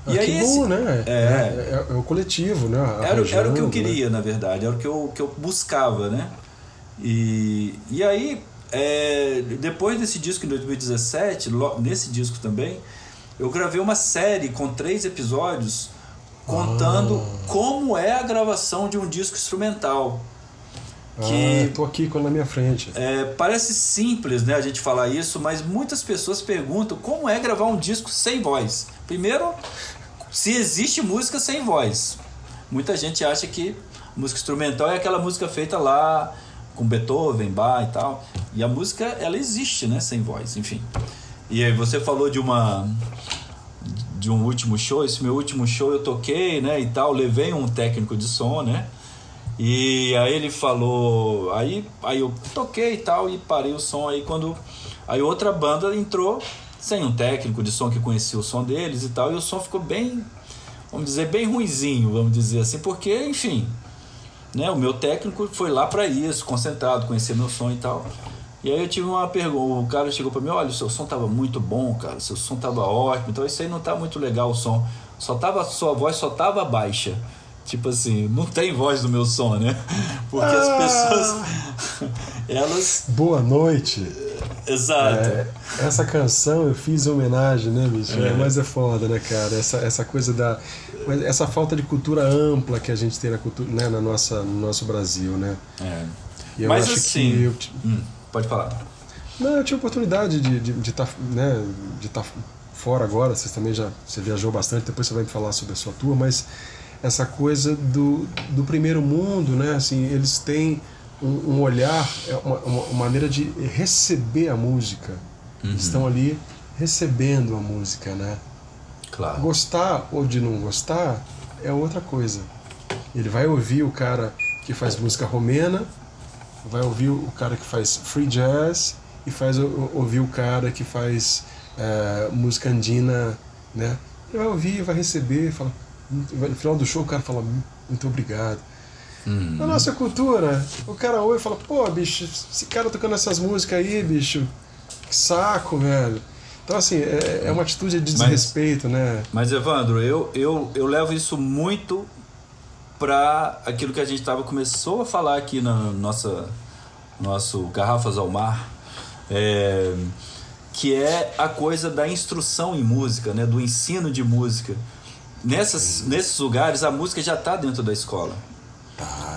Speaker 1: Ah, que
Speaker 2: esse-
Speaker 1: bom, né?
Speaker 2: É.
Speaker 1: É, é- é o coletivo, né?
Speaker 2: era, o- era o que eu
Speaker 1: né?
Speaker 2: queria, na verdade, era o que eu, que eu buscava, né? E, e aí, é, depois desse disco em 2017, lo- nesse disco também, eu gravei uma série com três episódios contando
Speaker 1: Ah.
Speaker 2: como é a gravação de um disco instrumental.
Speaker 1: Ah, tô aqui com na minha frente.
Speaker 2: É, parece simples né, a gente falar isso, mas muitas pessoas perguntam como é gravar um disco sem voz. Primeiro, se existe música sem voz. Muita gente acha que música instrumental é aquela música feita lá com Beethoven, Bach e tal. E a música, ela existe, né, sem voz, enfim. E aí você falou de uma de um último show, esse meu último show eu toquei, né, e tal, levei um técnico de som, né? E aí ele falou, aí, aí eu toquei e tal e parei o som aí quando aí outra banda entrou sem um técnico de som que conhecia o som deles e tal, e o som ficou bem, vamos dizer, bem ruinzinho, vamos dizer assim, porque, enfim, né, o meu técnico foi lá para isso, concentrado, conhecer meu som e tal. E aí eu tive uma pergunta, o cara chegou para mim, olha, o seu som tava muito bom, cara, seu som tava ótimo, então isso aí não tá muito legal o som. Só tava sua voz só tava baixa. Tipo assim, não tem voz no meu som, né? Porque as
Speaker 1: Ah.
Speaker 2: pessoas elas
Speaker 1: Boa noite.
Speaker 2: exato.
Speaker 1: É, essa canção eu fiz em homenagem, né, bicho?
Speaker 2: É.
Speaker 1: Mas é foda, né, cara? Essa, essa coisa da. Mas Essa falta de cultura ampla que a gente tem na, cultura, né, na nossa, no nosso Brasil, né?
Speaker 2: É.
Speaker 1: E eu
Speaker 2: Mas
Speaker 1: acho
Speaker 2: assim,
Speaker 1: que. Eu,
Speaker 2: hum, pode falar.
Speaker 1: não, eu tive oportunidade de estar de, tá, né, de tá fora agora, vocês também já. Você viajou bastante, depois você vai me falar sobre a sua tour, mas essa coisa do, do primeiro mundo, né? Assim, eles têm um, um olhar, é uma, uma maneira de receber a música. Eles estão ali recebendo a música, né?
Speaker 2: Claro.
Speaker 1: Gostar ou de não gostar é outra coisa. Ele vai ouvir o cara que faz música romena, vai ouvir o cara que faz free jazz e faz ouvir o cara que faz eh, música andina, né? Ele vai ouvir, vai receber, fala, no final do show o cara fala "Mu- muito obrigado.
Speaker 2: Hum.
Speaker 1: Na nossa cultura, o cara ouve e fala, pô, bicho, esse cara tocando essas músicas aí, bicho, que saco, velho. Então, assim, é, é uma atitude de
Speaker 2: Mas-
Speaker 1: desrespeito, né?
Speaker 2: Mas Evandro, eu, eu, eu levo isso muito para aquilo que a gente tava começou a falar aqui na nossa nosso Garrafas ao Mar, é, que é a coisa da instrução em música, né, do ensino de música. Nessas, nesses lugares a música já está dentro da escola.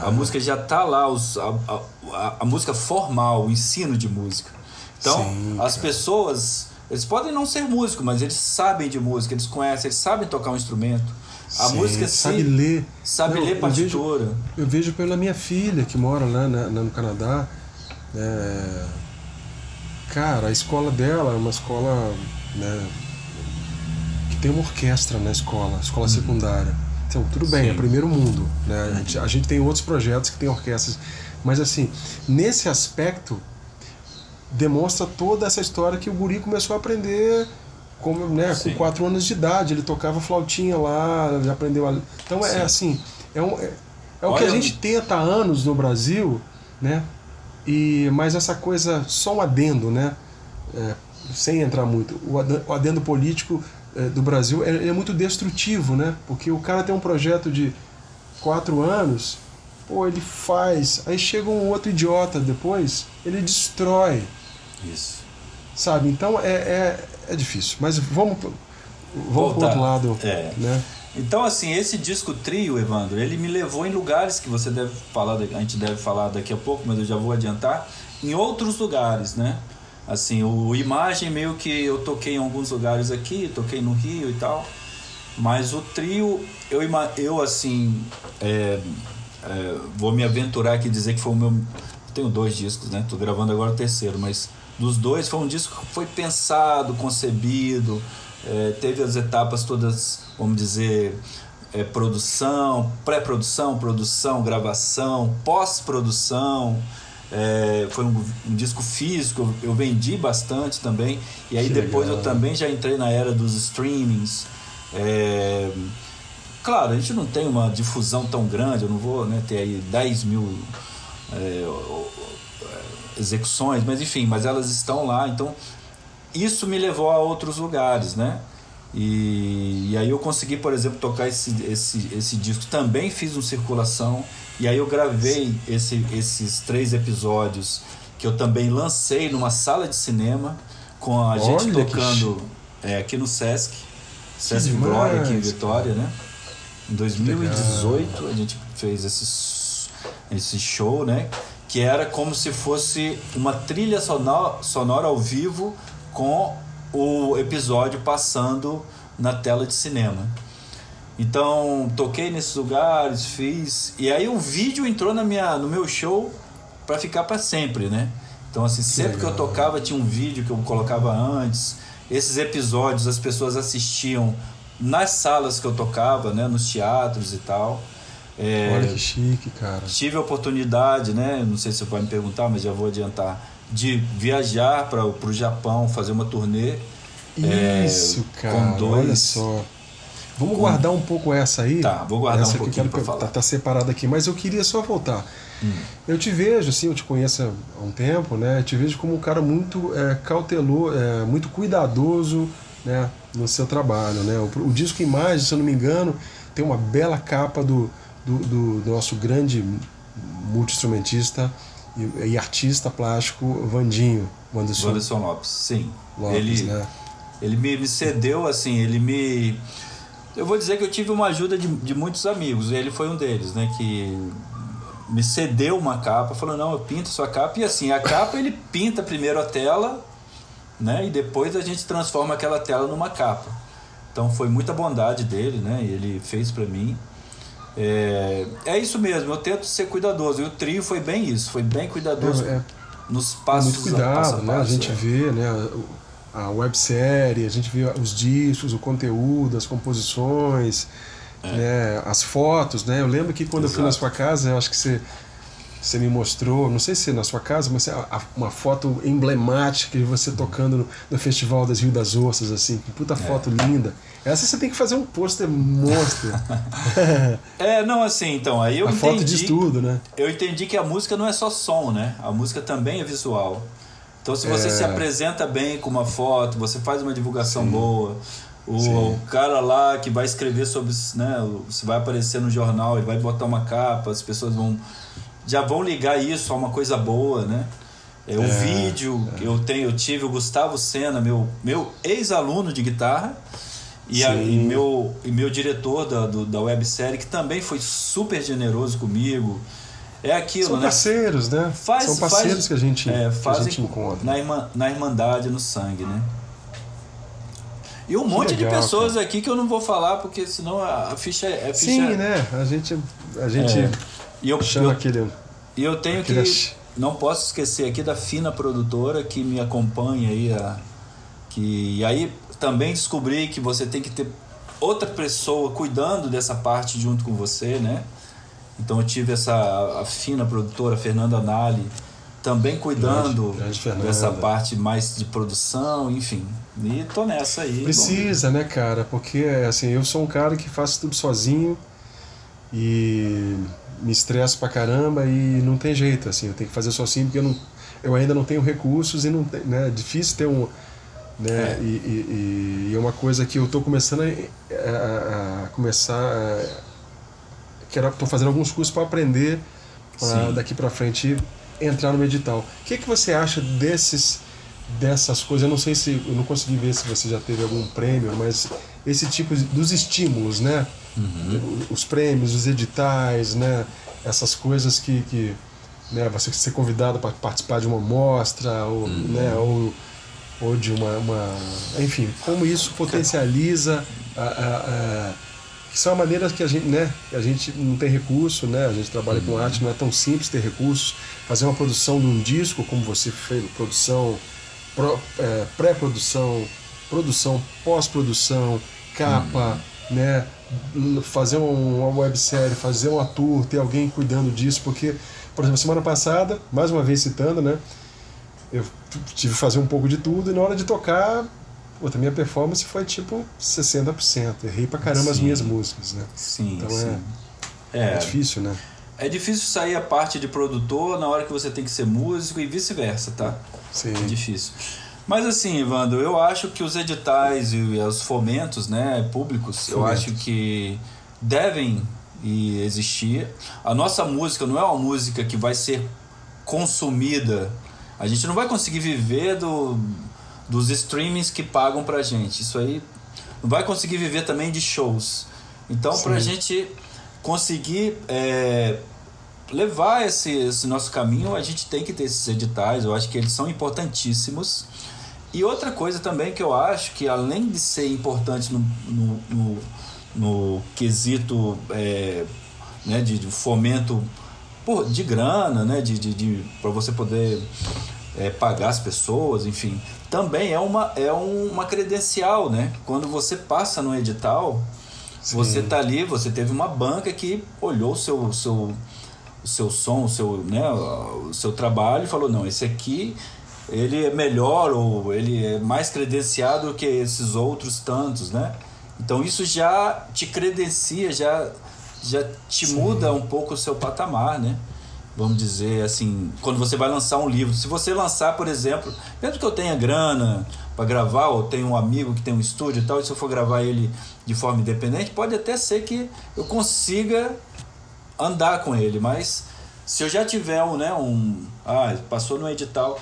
Speaker 2: A música já está lá, os, a, a, a, música formal, o ensino de música. Então,
Speaker 1: Sim,
Speaker 2: as pessoas, eles podem não ser músicos, mas eles sabem de música, eles conhecem, eles sabem tocar um instrumento. A
Speaker 1: Sim,
Speaker 2: música
Speaker 1: sabe
Speaker 2: sim,
Speaker 1: ler.
Speaker 2: sabe
Speaker 1: Não,
Speaker 2: ler
Speaker 1: eu vejo-
Speaker 2: partitura.
Speaker 1: Eu vejo pela minha filha que mora lá, na- no Canadá. é, Cara, a escola dela é uma escola né, que tem uma orquestra na escola, escola secundária. Então, tudo bem,
Speaker 2: Sim.
Speaker 1: é primeiro mundo. Né? A, gente, a gente tem outros projetos que tem orquestras. Mas assim, nesse aspecto, demonstra toda essa história que o guri começou a aprender como, né,
Speaker 2: Sim.
Speaker 1: com quatro anos de idade. Ele tocava flautinha lá, já aprendeu a... Então é
Speaker 2: Sim.
Speaker 1: assim, é, um, é, é o que a gente tenta há anos no Brasil, né? E, mas essa coisa, só um adendo, né? É, sem entrar muito, o adendo político é, do Brasil é, é muito destrutivo, né? Porque o cara tem um projeto de quatro anos, pô, ele faz, aí chega um outro idiota depois, ele destrói,
Speaker 2: Isso.
Speaker 1: sabe? Então é, é, é difícil. Mas vamos, pro- vamos pro
Speaker 2: Voltar.
Speaker 1: outro lado,
Speaker 2: É.
Speaker 1: né?
Speaker 2: Então, assim, esse disco trio, Evandro, ele me levou em lugares que você deve falar, a gente deve falar daqui a pouco, mas eu já vou adiantar, em outros lugares, né? Assim, o Imagem meio que eu toquei em alguns lugares aqui, toquei no Rio e tal. Mas o trio, eu, eu assim, é, é, vou me aventurar aqui dizer que foi o meu. Eu tenho dois discos, né? Tô gravando agora o terceiro, mas dos dois foi um disco que foi pensado, concebido, é, teve as etapas todas, vamos dizer, é, produção, pré-produção, produção, gravação, pós-produção. É, foi um, um, disco físico, eu, eu, vendi bastante também. E aí que depois legal. eu também já entrei na era dos streamings. É, claro, a gente não tem uma difusão tão grande, eu não vou né, ter aí 10 mil é, execuções, mas enfim, mas elas estão lá, então isso me levou a outros lugares, né? E, e aí eu consegui, por exemplo, tocar esse, esse, esse disco. Também fiz um circulação. E aí eu gravei esse, esses três episódios que eu também lancei numa sala de cinema com a Olha gente tocando é, aqui no Sesc. Sesc demais, Glória aqui em Vitória, né? Em 2018 Legal. a gente fez esse, esse show, né? Que era como se fosse uma trilha sonora, sonora ao vivo com o episódio passando na tela de cinema. Então, toquei nesses lugares, fiz. E aí o vídeo entrou na minha, no meu show para ficar para sempre, né? Então, assim, sempre que, que eu tocava tinha um vídeo que eu colocava antes. Esses episódios as pessoas assistiam nas salas que eu tocava, né? Nos teatros e tal.
Speaker 1: É, Olha que chique, cara.
Speaker 2: Tive a oportunidade, né? Não sei se você vai me perguntar, mas já vou adiantar de viajar para o Japão, fazer uma turnê.
Speaker 1: É, Isso, é, cara. Com dois, olha só. Vamos com... guardar um pouco essa aí.
Speaker 2: Tá, vou guardar essa um pouquinho para falar.
Speaker 1: Tá, tá separada aqui, mas eu queria só voltar. Hum. Eu te vejo, assim, eu te conheço há um tempo, né? Eu te vejo como um cara muito é, cauteloso, é, muito cuidadoso, né? No seu trabalho, né? O, o disco Imagem, se eu não me engano, tem uma bela capa do, do, do, do nosso grande multi-instrumentista e, e, artista plástico Vandinho.
Speaker 2: Wanderson, Wanderson Lopes, sim. Lopes, ele né? ele me, me, cedeu, assim, ele me. Eu vou dizer que eu tive uma ajuda de, de muitos amigos, ele foi um deles, né? Que me cedeu uma capa, falou: não, eu pinto sua capa. E assim, a capa ele pinta primeiro a tela, né? E depois a gente transforma aquela tela numa capa. Então foi muita bondade dele, né? Ele fez para mim. É, é isso mesmo, eu tento ser cuidadoso. E o trio foi bem isso, foi bem cuidadoso é, é, nos passos.
Speaker 1: Muito cuidado, passo a passo, né? A gente é. vê, né? A websérie, a gente vê os discos, o conteúdo, as composições, é. né, as fotos, né? Eu lembro que quando Exato. eu fui na sua casa, eu acho que você você me mostrou, não sei se é na sua casa, mas uma foto emblemática de você tocando no, no Festival das Rio das Ostras, assim, que puta é. foto linda. Essa você tem que fazer um pôster monstro.
Speaker 2: é, não, assim, então, aí eu
Speaker 1: a
Speaker 2: entendi...
Speaker 1: foto diz tudo, né?
Speaker 2: Eu entendi que a música não é só som, né? A música também é visual. Então, se você é... se apresenta bem com uma foto, você faz uma divulgação Sim. boa, o, o, cara lá que vai escrever sobre, né, se vai aparecer no jornal, ele vai botar uma capa, as pessoas vão já vão ligar isso a uma coisa boa, né? É, o é, vídeo, é. eu tenho, eu tive o Gustavo Sena, meu, meu ex-aluno de guitarra, e, a, e, meu, e meu diretor da, do, da websérie, que também foi super generoso comigo. É aquilo,
Speaker 1: São
Speaker 2: né?
Speaker 1: parceiros, né? Faz, São parceiros faz, que a gente, é, que a gente encontra.
Speaker 2: Na, irma, na Irmandade, no sangue, né? E um que monte legal, de pessoas cara. aqui que eu não vou falar, porque senão a, ficha é. A ficha
Speaker 1: Sim, né? A gente. A gente é.
Speaker 2: E eu, chama eu, aquele. E eu tenho que. Não posso esquecer aqui da fina produtora que me acompanha aí. A, que, e aí também descobri que você tem que ter outra pessoa cuidando dessa parte junto com você, né? Então eu tive essa fina produtora Fernanda Nali também cuidando grande, grande dessa parte mais de produção, enfim. E tô nessa aí.
Speaker 1: Precisa, bom. né, cara? Porque assim, eu sou um cara que faço tudo sozinho e me estresso pra caramba e não tem jeito, assim, eu tenho que fazer sozinho porque eu, não, eu ainda não tenho recursos e não tem, né, é difícil ter um, né, é. E, é uma coisa que eu estou começando a, a, a começar, a, que era, tô fazendo alguns cursos para aprender para daqui para frente entrar no edital. O que que você acha desses dessas coisas? Eu não sei se eu não consegui ver se você já teve algum prêmio, mas esse tipo de, dos estímulos, né? Uhum. Os prêmios, os editais, né? Essas coisas que, que né? você ser convidado para participar de uma mostra, ou, uhum. né? ou, ou de uma, uma. Enfim, como isso potencializa a, a, que são maneiras que a gente, né, a gente não tem recurso, né, a gente trabalha com arte, não é tão simples ter recursos. Fazer uma produção de um disco, como você fez, produção, é, pré-produção, produção, pós-produção, capa, uhum. Né, fazer uma websérie, fazer uma tour, ter alguém cuidando disso, porque, por exemplo, semana passada, mais uma vez citando, né, eu tive que fazer um pouco de tudo e na hora de tocar Puta, minha performance foi tipo 60%. Errei pra caramba sim. as minhas músicas, né?
Speaker 2: Sim,
Speaker 1: então
Speaker 2: sim.
Speaker 1: É, é, é difícil, né?
Speaker 2: É difícil sair a parte de produtor na hora que você tem que ser músico e vice-versa, tá?
Speaker 1: Sim.
Speaker 2: É difícil. Mas assim, Evandro, eu acho que os editais e os fomentos né, públicos, Fomento. eu acho que devem existir. A nossa música não é uma música que vai ser consumida. A gente não vai conseguir viver do, dos streamings que pagam pra gente. Isso aí não vai conseguir viver também de shows. Então, Sim. pra gente conseguir é, levar esse, esse nosso caminho, a gente tem que ter esses editais. Eu acho que eles são importantíssimos. E outra coisa também que eu acho que, além de ser importante no, no, no, no quesito é, né, de, de, fomento por, de grana, né, de, de, de para você poder é, pagar as pessoas, enfim, também é uma, é um, uma credencial, né? Quando você passa no edital, Sim. você tá ali, você teve uma banca que olhou o seu, seu, o seu som, o seu, né, o seu trabalho e falou, não, esse aqui ele é melhor ou ele é mais credenciado que esses outros tantos, né? Então isso já te credencia, já, já te Sim. muda um pouco o seu patamar, né? vamos dizer assim, quando você vai lançar um livro. Se você lançar, por exemplo, mesmo que eu tenha grana para gravar, ou tenho um amigo que tem um estúdio e tal, e se eu for gravar ele de forma independente, pode até ser que eu consiga andar com ele, mas se eu já tiver um, né, um, ah, passou no edital,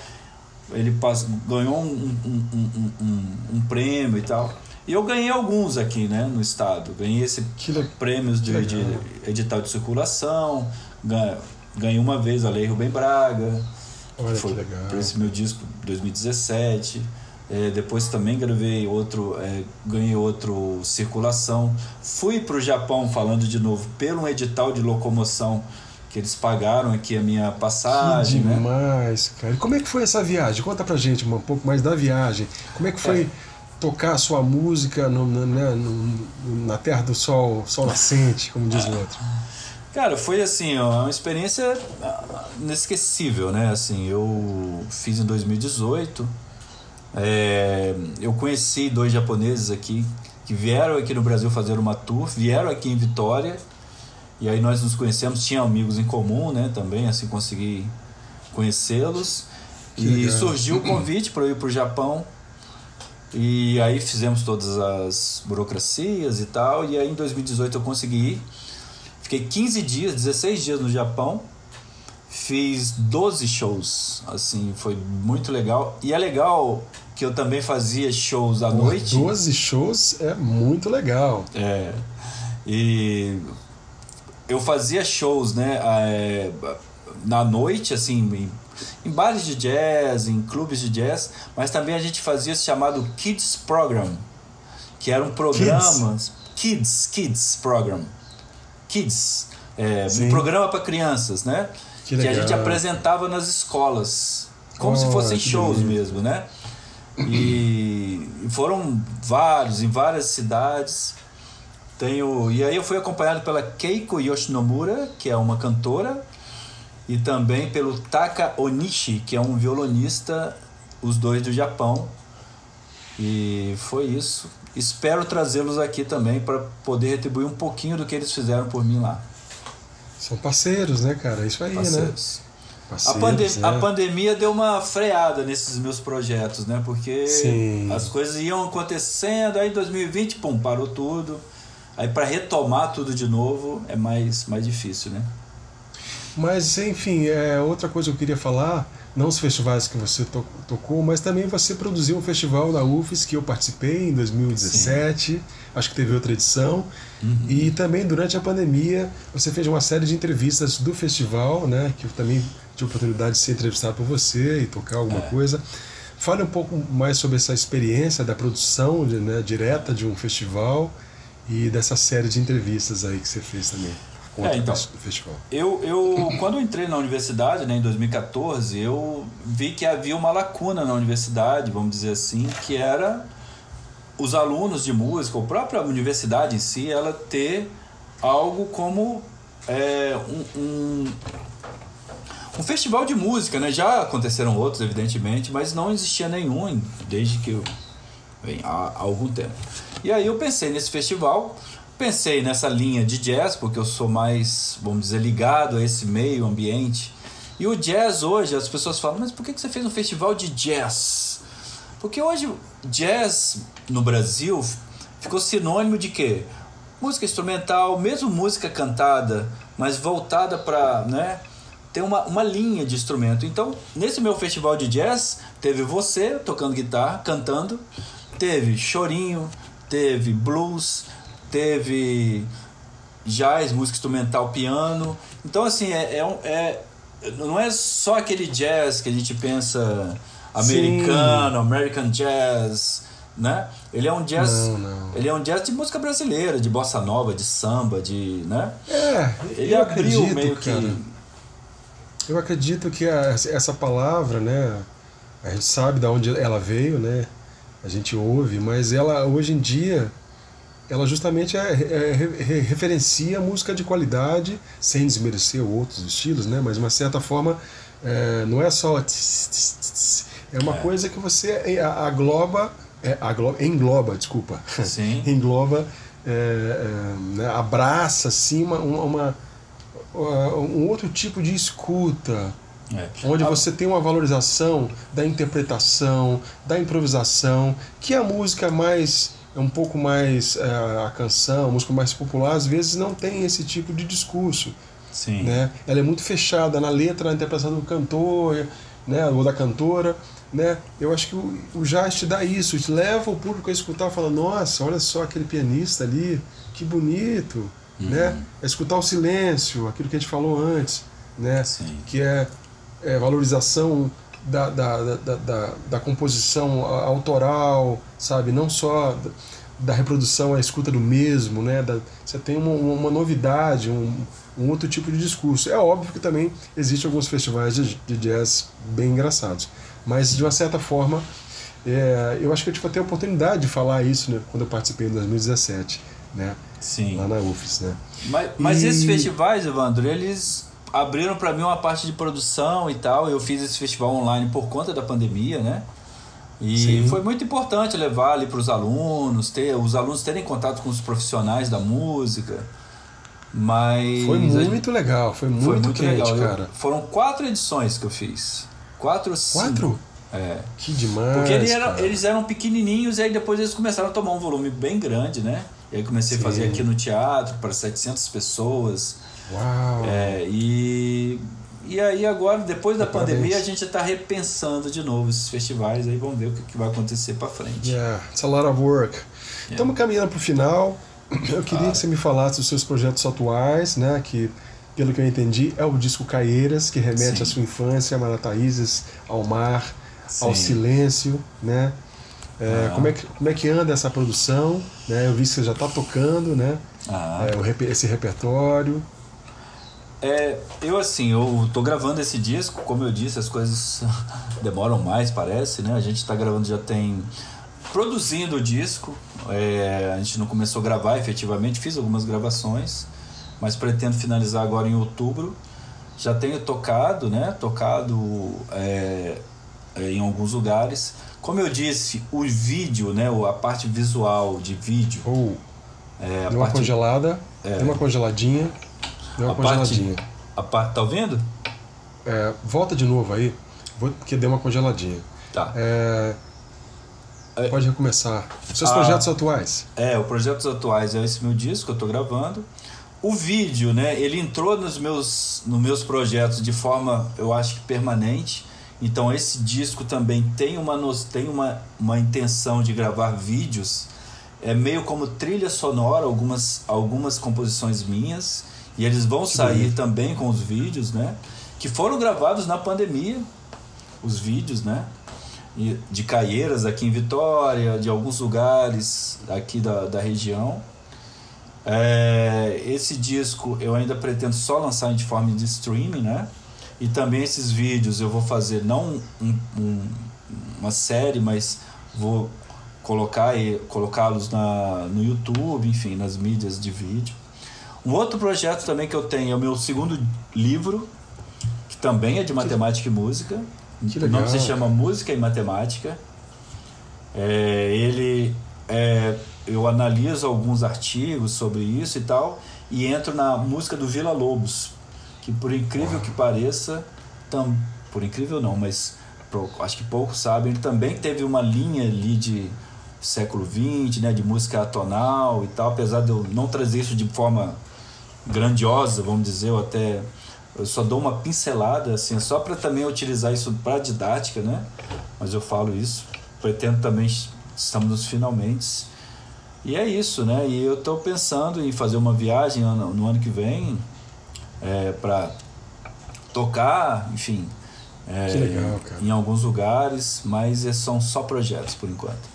Speaker 2: ele passou, ganhou um, um, um, um, um prêmio e tal. E eu ganhei alguns aqui, né, no estado. Ganhei esse prêmios de, de edital de circulação, Ganhei uma vez a Lei Rubem Braga.
Speaker 1: Olha foi que legal.
Speaker 2: Por esse meu disco 2017. É, depois também gravei outro, é, ganhei outro Circulação. Fui para o Japão, falando de novo, pelo um edital de locomoção que eles pagaram aqui a minha passagem.
Speaker 1: Que
Speaker 2: né?
Speaker 1: demais, né? cara. E como é que foi essa viagem? Conta pra gente um pouco mais da viagem. Como é que foi é. tocar a sua música no, no, né, no, na terra do sol, sol nascente, como diz o outro?
Speaker 2: Cara, foi assim, ó, uma experiência inesquecível, né? Assim, eu fiz em 2018. É, eu conheci dois japoneses aqui que vieram aqui no Brasil fazer uma tour, vieram aqui em Vitória. E aí nós nos conhecemos, tinha amigos em comum, né? Também, assim, consegui conhecê-los. E legal. surgiu o convite para eu ir para o Japão. E aí fizemos todas as burocracias e tal. E aí em 2018 eu consegui ir. Fiquei 15 dias, 16 dias no Japão. Fiz 12 shows, assim, foi muito legal. E é legal que eu também fazia shows à Por noite.
Speaker 1: 12 shows é muito legal.
Speaker 2: É. E eu fazia shows, né, é, na noite, assim, em, em bares de jazz, em clubes de jazz, mas também a gente fazia esse chamado Kids Program, que era um programa. Kids, Kids, Kids Program Kids, é, um programa para crianças, né? Que, que, a gente apresentava nas escolas, como oh, se fossem shows mesmo, né? E foram vários, em várias cidades. Tenho, e aí eu fui acompanhado pela Keiko Yoshinomura, que é uma cantora, e também pelo Taka Onishi, que é um violonista, os dois do Japão. E foi isso. Espero trazê-los aqui também para poder retribuir um pouquinho do que eles fizeram por mim lá.
Speaker 1: São parceiros, né, cara? Isso aí, né? parceiros. né?
Speaker 2: Parceiros, a, pandem é. a pandemia deu uma freada nesses meus projetos, né? Porque Sim. as coisas iam acontecendo, aí em 2020, pum, parou tudo. Aí para retomar tudo de novo é mais, mais difícil, né?
Speaker 1: Mas, enfim, é, outra coisa que eu queria falar não os festivais que você to tocou, mas também você produziu um festival na UFES que eu participei em 2017, Sim. acho que teve outra edição, uhum. e também durante a pandemia você fez uma série de entrevistas do festival, né, que eu também tive a oportunidade de ser entrevistado por você e tocar alguma é. coisa. fale um pouco mais sobre essa experiência da produção né, direta de um festival e dessa série de entrevistas aí que você fez também.
Speaker 2: É, então, festival. Eu, eu, quando eu entrei na universidade, né, em 2014, eu vi que havia uma lacuna na universidade, vamos dizer assim, que era os alunos de música, a própria universidade em si, ela ter algo como é, um, um, um, festival de música, né? Já aconteceram outros, evidentemente, mas não existia nenhum desde que eu bem, há, há algum tempo. E aí eu pensei nesse festival, pensei nessa linha de jazz, porque eu sou mais, vamos dizer, ligado a esse meio ambiente. E o jazz hoje, as pessoas falam, mas por que você fez um festival de jazz? Porque hoje jazz no Brasil ficou sinônimo de quê? música instrumental, mesmo música cantada, mas voltada para, né, ter uma, uma linha de instrumento. Então, nesse meu festival de jazz, teve você tocando guitarra, cantando, teve chorinho, teve blues, teve jazz, música instrumental, piano. Então, assim, é, é, é não é só aquele jazz que a gente pensa americano, Sim. American jazz, né? Ele é um jazz, não, não. ele é um jazz de música brasileira, de bossa nova, de samba, de, né?
Speaker 1: É, ele abriu acredito, meio que cara, Eu acredito que a, essa palavra, né, a gente sabe de onde ela veio, né? A gente ouve, mas ela hoje em dia ela justamente é, é, é, referencia música de qualidade, sem desmerecer outros estilos, né? Mas de uma certa forma é, não é só é uma é. coisa que você agloba é, agloba, engloba, desculpa,
Speaker 2: Sim.
Speaker 1: engloba, né, abraça assim uma, uma, um outro tipo de escuta, é. onde a... você tem uma valorização da interpretação, da improvisação, que a música mais é um pouco mais é, a canção, a música mais popular às vezes não tem esse tipo de discurso.
Speaker 2: Sim.
Speaker 1: Né? Ela é muito fechada na letra, na interpretação do cantor, né, ou da cantora né? Eu acho que o, o jazz te dá isso, te leva o público a escutar e falar, nossa, olha só aquele pianista ali, que bonito, uhum. né? É escutar o silêncio, aquilo que a gente falou antes, né?
Speaker 2: Sim.
Speaker 1: Que é, é valorização da, da, da, da, da composição autoral, sabe? Não só da reprodução à escuta do mesmo, né? Da, você tem uma, uma novidade, um, um outro tipo de discurso. É óbvio que também existem alguns festivais de, de jazz bem engraçados. Mas, de uma certa forma, é, eu acho que eu tive até a oportunidade de falar isso né, quando eu participei em 2017, né?
Speaker 2: Sim.
Speaker 1: Lá na UFES, né?
Speaker 2: Mas, mas e... esses festivais, Evandro, eles abriram para mim uma parte de produção e tal. Eu fiz esse festival online por conta da pandemia, né? E Sim. foi muito importante levar ali para os alunos, ter os alunos terem contato com os profissionais da música. Mas
Speaker 1: foi muito gente... legal, foi muito, foi muito quente, legal. cara.
Speaker 2: Eu, foram quatro edições que eu fiz. Quatro?
Speaker 1: Quatro?
Speaker 2: É.
Speaker 1: Que demais.
Speaker 2: Porque eles eram, eles eram pequenininhos e aí depois eles começaram a tomar um volume bem grande, né? E aí comecei Sim. a fazer aqui no teatro para 700 pessoas.
Speaker 1: Uau!
Speaker 2: É, e, e aí agora, depois da Parabéns. pandemia, a gente está repensando de novo esses festivais. Aí vamos ver o que, que vai acontecer para frente.
Speaker 1: Yeah, it's a lot of work. Estamos yeah. caminhando para o final. Eu queria ah. que você me falasse dos seus projetos atuais, né? Que pelo que eu entendi, é o disco Caieiras, que remete Sim. à sua infância, a Marataízes, ao mar, Sim. ao silêncio, né? É, ah. como, é que, como é que anda essa produção? Né? Eu vi que você já está tocando, né? Ah. É, esse repertório.
Speaker 2: É, eu assim, eu tô gravando esse disco, como eu disse, as coisas demoram mais, parece, né? A gente está gravando já tem produzindo o disco. É, a gente não começou a gravar efetivamente, fiz algumas gravações mas pretendo finalizar agora em outubro. Já tenho tocado, né? Tocado é, é, em alguns lugares. Como eu disse, o vídeo, né? A parte visual de vídeo.
Speaker 1: Oh, é, deu uma parte, congelada, é, deu uma congeladinha, deu uma a congeladinha. Parte,
Speaker 2: a parte, tá ouvindo?
Speaker 1: É, volta de novo aí, porque deu uma congeladinha.
Speaker 2: Tá.
Speaker 1: É, é pode recomeçar. Seus a, projetos atuais.
Speaker 2: É, os projetos atuais é esse meu disco que eu tô gravando. O vídeo, né, ele entrou nos meus, nos meus projetos de forma, eu acho que permanente. Então esse disco também tem uma, tem uma, uma intenção de gravar vídeos. É meio como trilha sonora, algumas, algumas composições minhas. E eles vão sair também com os vídeos, né? Que foram gravados na pandemia, os vídeos, né? de Caieiras aqui em Vitória, de alguns lugares aqui da, da região. É, esse disco eu ainda pretendo só lançar em forma de streaming, né? E também esses vídeos eu vou fazer não um, um, uma série, mas vou colocar colocá-los no YouTube, enfim, nas mídias de vídeo. Um outro projeto também que eu tenho é o meu segundo livro, que também é de matemática e música.
Speaker 1: Que legal.
Speaker 2: O nome se chama Música e Matemática. É, ele é, eu analiso alguns artigos sobre isso e tal e entro na música do Vila Lobos, que por incrível que pareça, tam, por incrível não, mas acho que poucos sabem, ele também teve uma linha ali de século XX, né, de música atonal e tal, apesar de eu não trazer isso de forma grandiosa, vamos dizer, ou até eu só dou uma pincelada assim, só para também utilizar isso para didática, né? Mas eu falo isso, pretendo também estamos nos finalmente e é isso, né? E eu estou pensando em fazer uma viagem no, no ano que vem é, para tocar, enfim, é,
Speaker 1: legal,
Speaker 2: em alguns lugares, mas é, são só projetos por enquanto.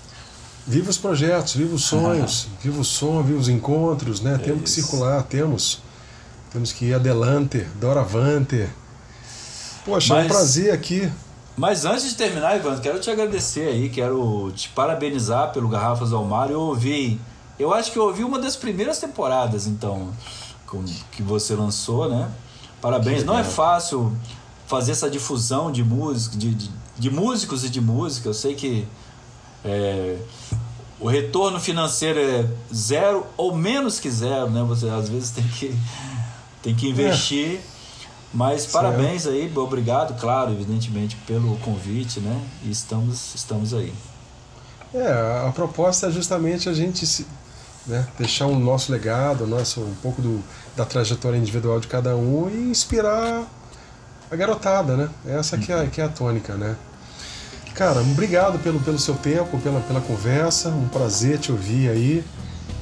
Speaker 1: Viva os projetos, viva os sonhos, viva o som, viva os encontros, né?
Speaker 2: É
Speaker 1: temos que
Speaker 2: isso.
Speaker 1: circular, temos. Temos que ir adelante, doravante. Poxa, é um
Speaker 2: Mas-
Speaker 1: prazer aqui.
Speaker 2: Mas antes de terminar, Ivan, quero te agradecer aí, quero te parabenizar pelo Garrafas ao Mar. Eu ouvi, eu acho que eu ouvi uma das primeiras temporadas, então, com, que você lançou, né? Parabéns.
Speaker 1: Que
Speaker 2: Não é fácil fazer essa difusão de música, de, de, de músicos e de música. Eu sei que é, o retorno financeiro é zero ou menos que zero, né? Você às vezes tem que, tem que investir. Mas parabéns aí, obrigado, claro, evidentemente, pelo convite, né? E estamos, estamos aí.
Speaker 1: É, a proposta é justamente a gente se, né, deixar o nosso legado, nosso, um pouco do, da trajetória individual de cada um e inspirar a garotada, né? Essa que é, que é a tônica, né? Cara, obrigado pelo, pelo seu tempo, pela, pela conversa, um prazer te ouvir aí.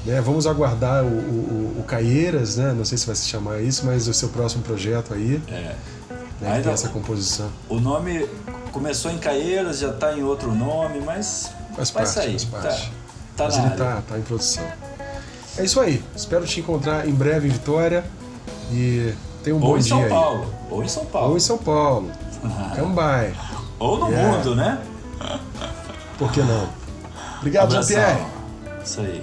Speaker 1: Né? Vamos aguardar o, o, o Caieiras, né? Não sei se vai se chamar isso, mas o seu próximo projeto aí,
Speaker 2: É.
Speaker 1: né? tem essa composição.
Speaker 2: O nome começou em Caieiras, já está em outro nome, mas
Speaker 1: Faz
Speaker 2: vai
Speaker 1: parte,
Speaker 2: sair.
Speaker 1: faz parte.
Speaker 2: Tá, tá
Speaker 1: Mas ele tá, tá em produção. É isso aí. Espero te encontrar em breve em Vitória. E tenha um
Speaker 2: Ou
Speaker 1: bom
Speaker 2: em
Speaker 1: dia
Speaker 2: São
Speaker 1: aí.
Speaker 2: Paulo. Ou em São Paulo.
Speaker 1: Ou em São Paulo. Come by.
Speaker 2: Ou no
Speaker 1: Yeah.
Speaker 2: mundo, né?
Speaker 1: Por que não? Obrigado. Jean-Pierre.
Speaker 2: Isso aí.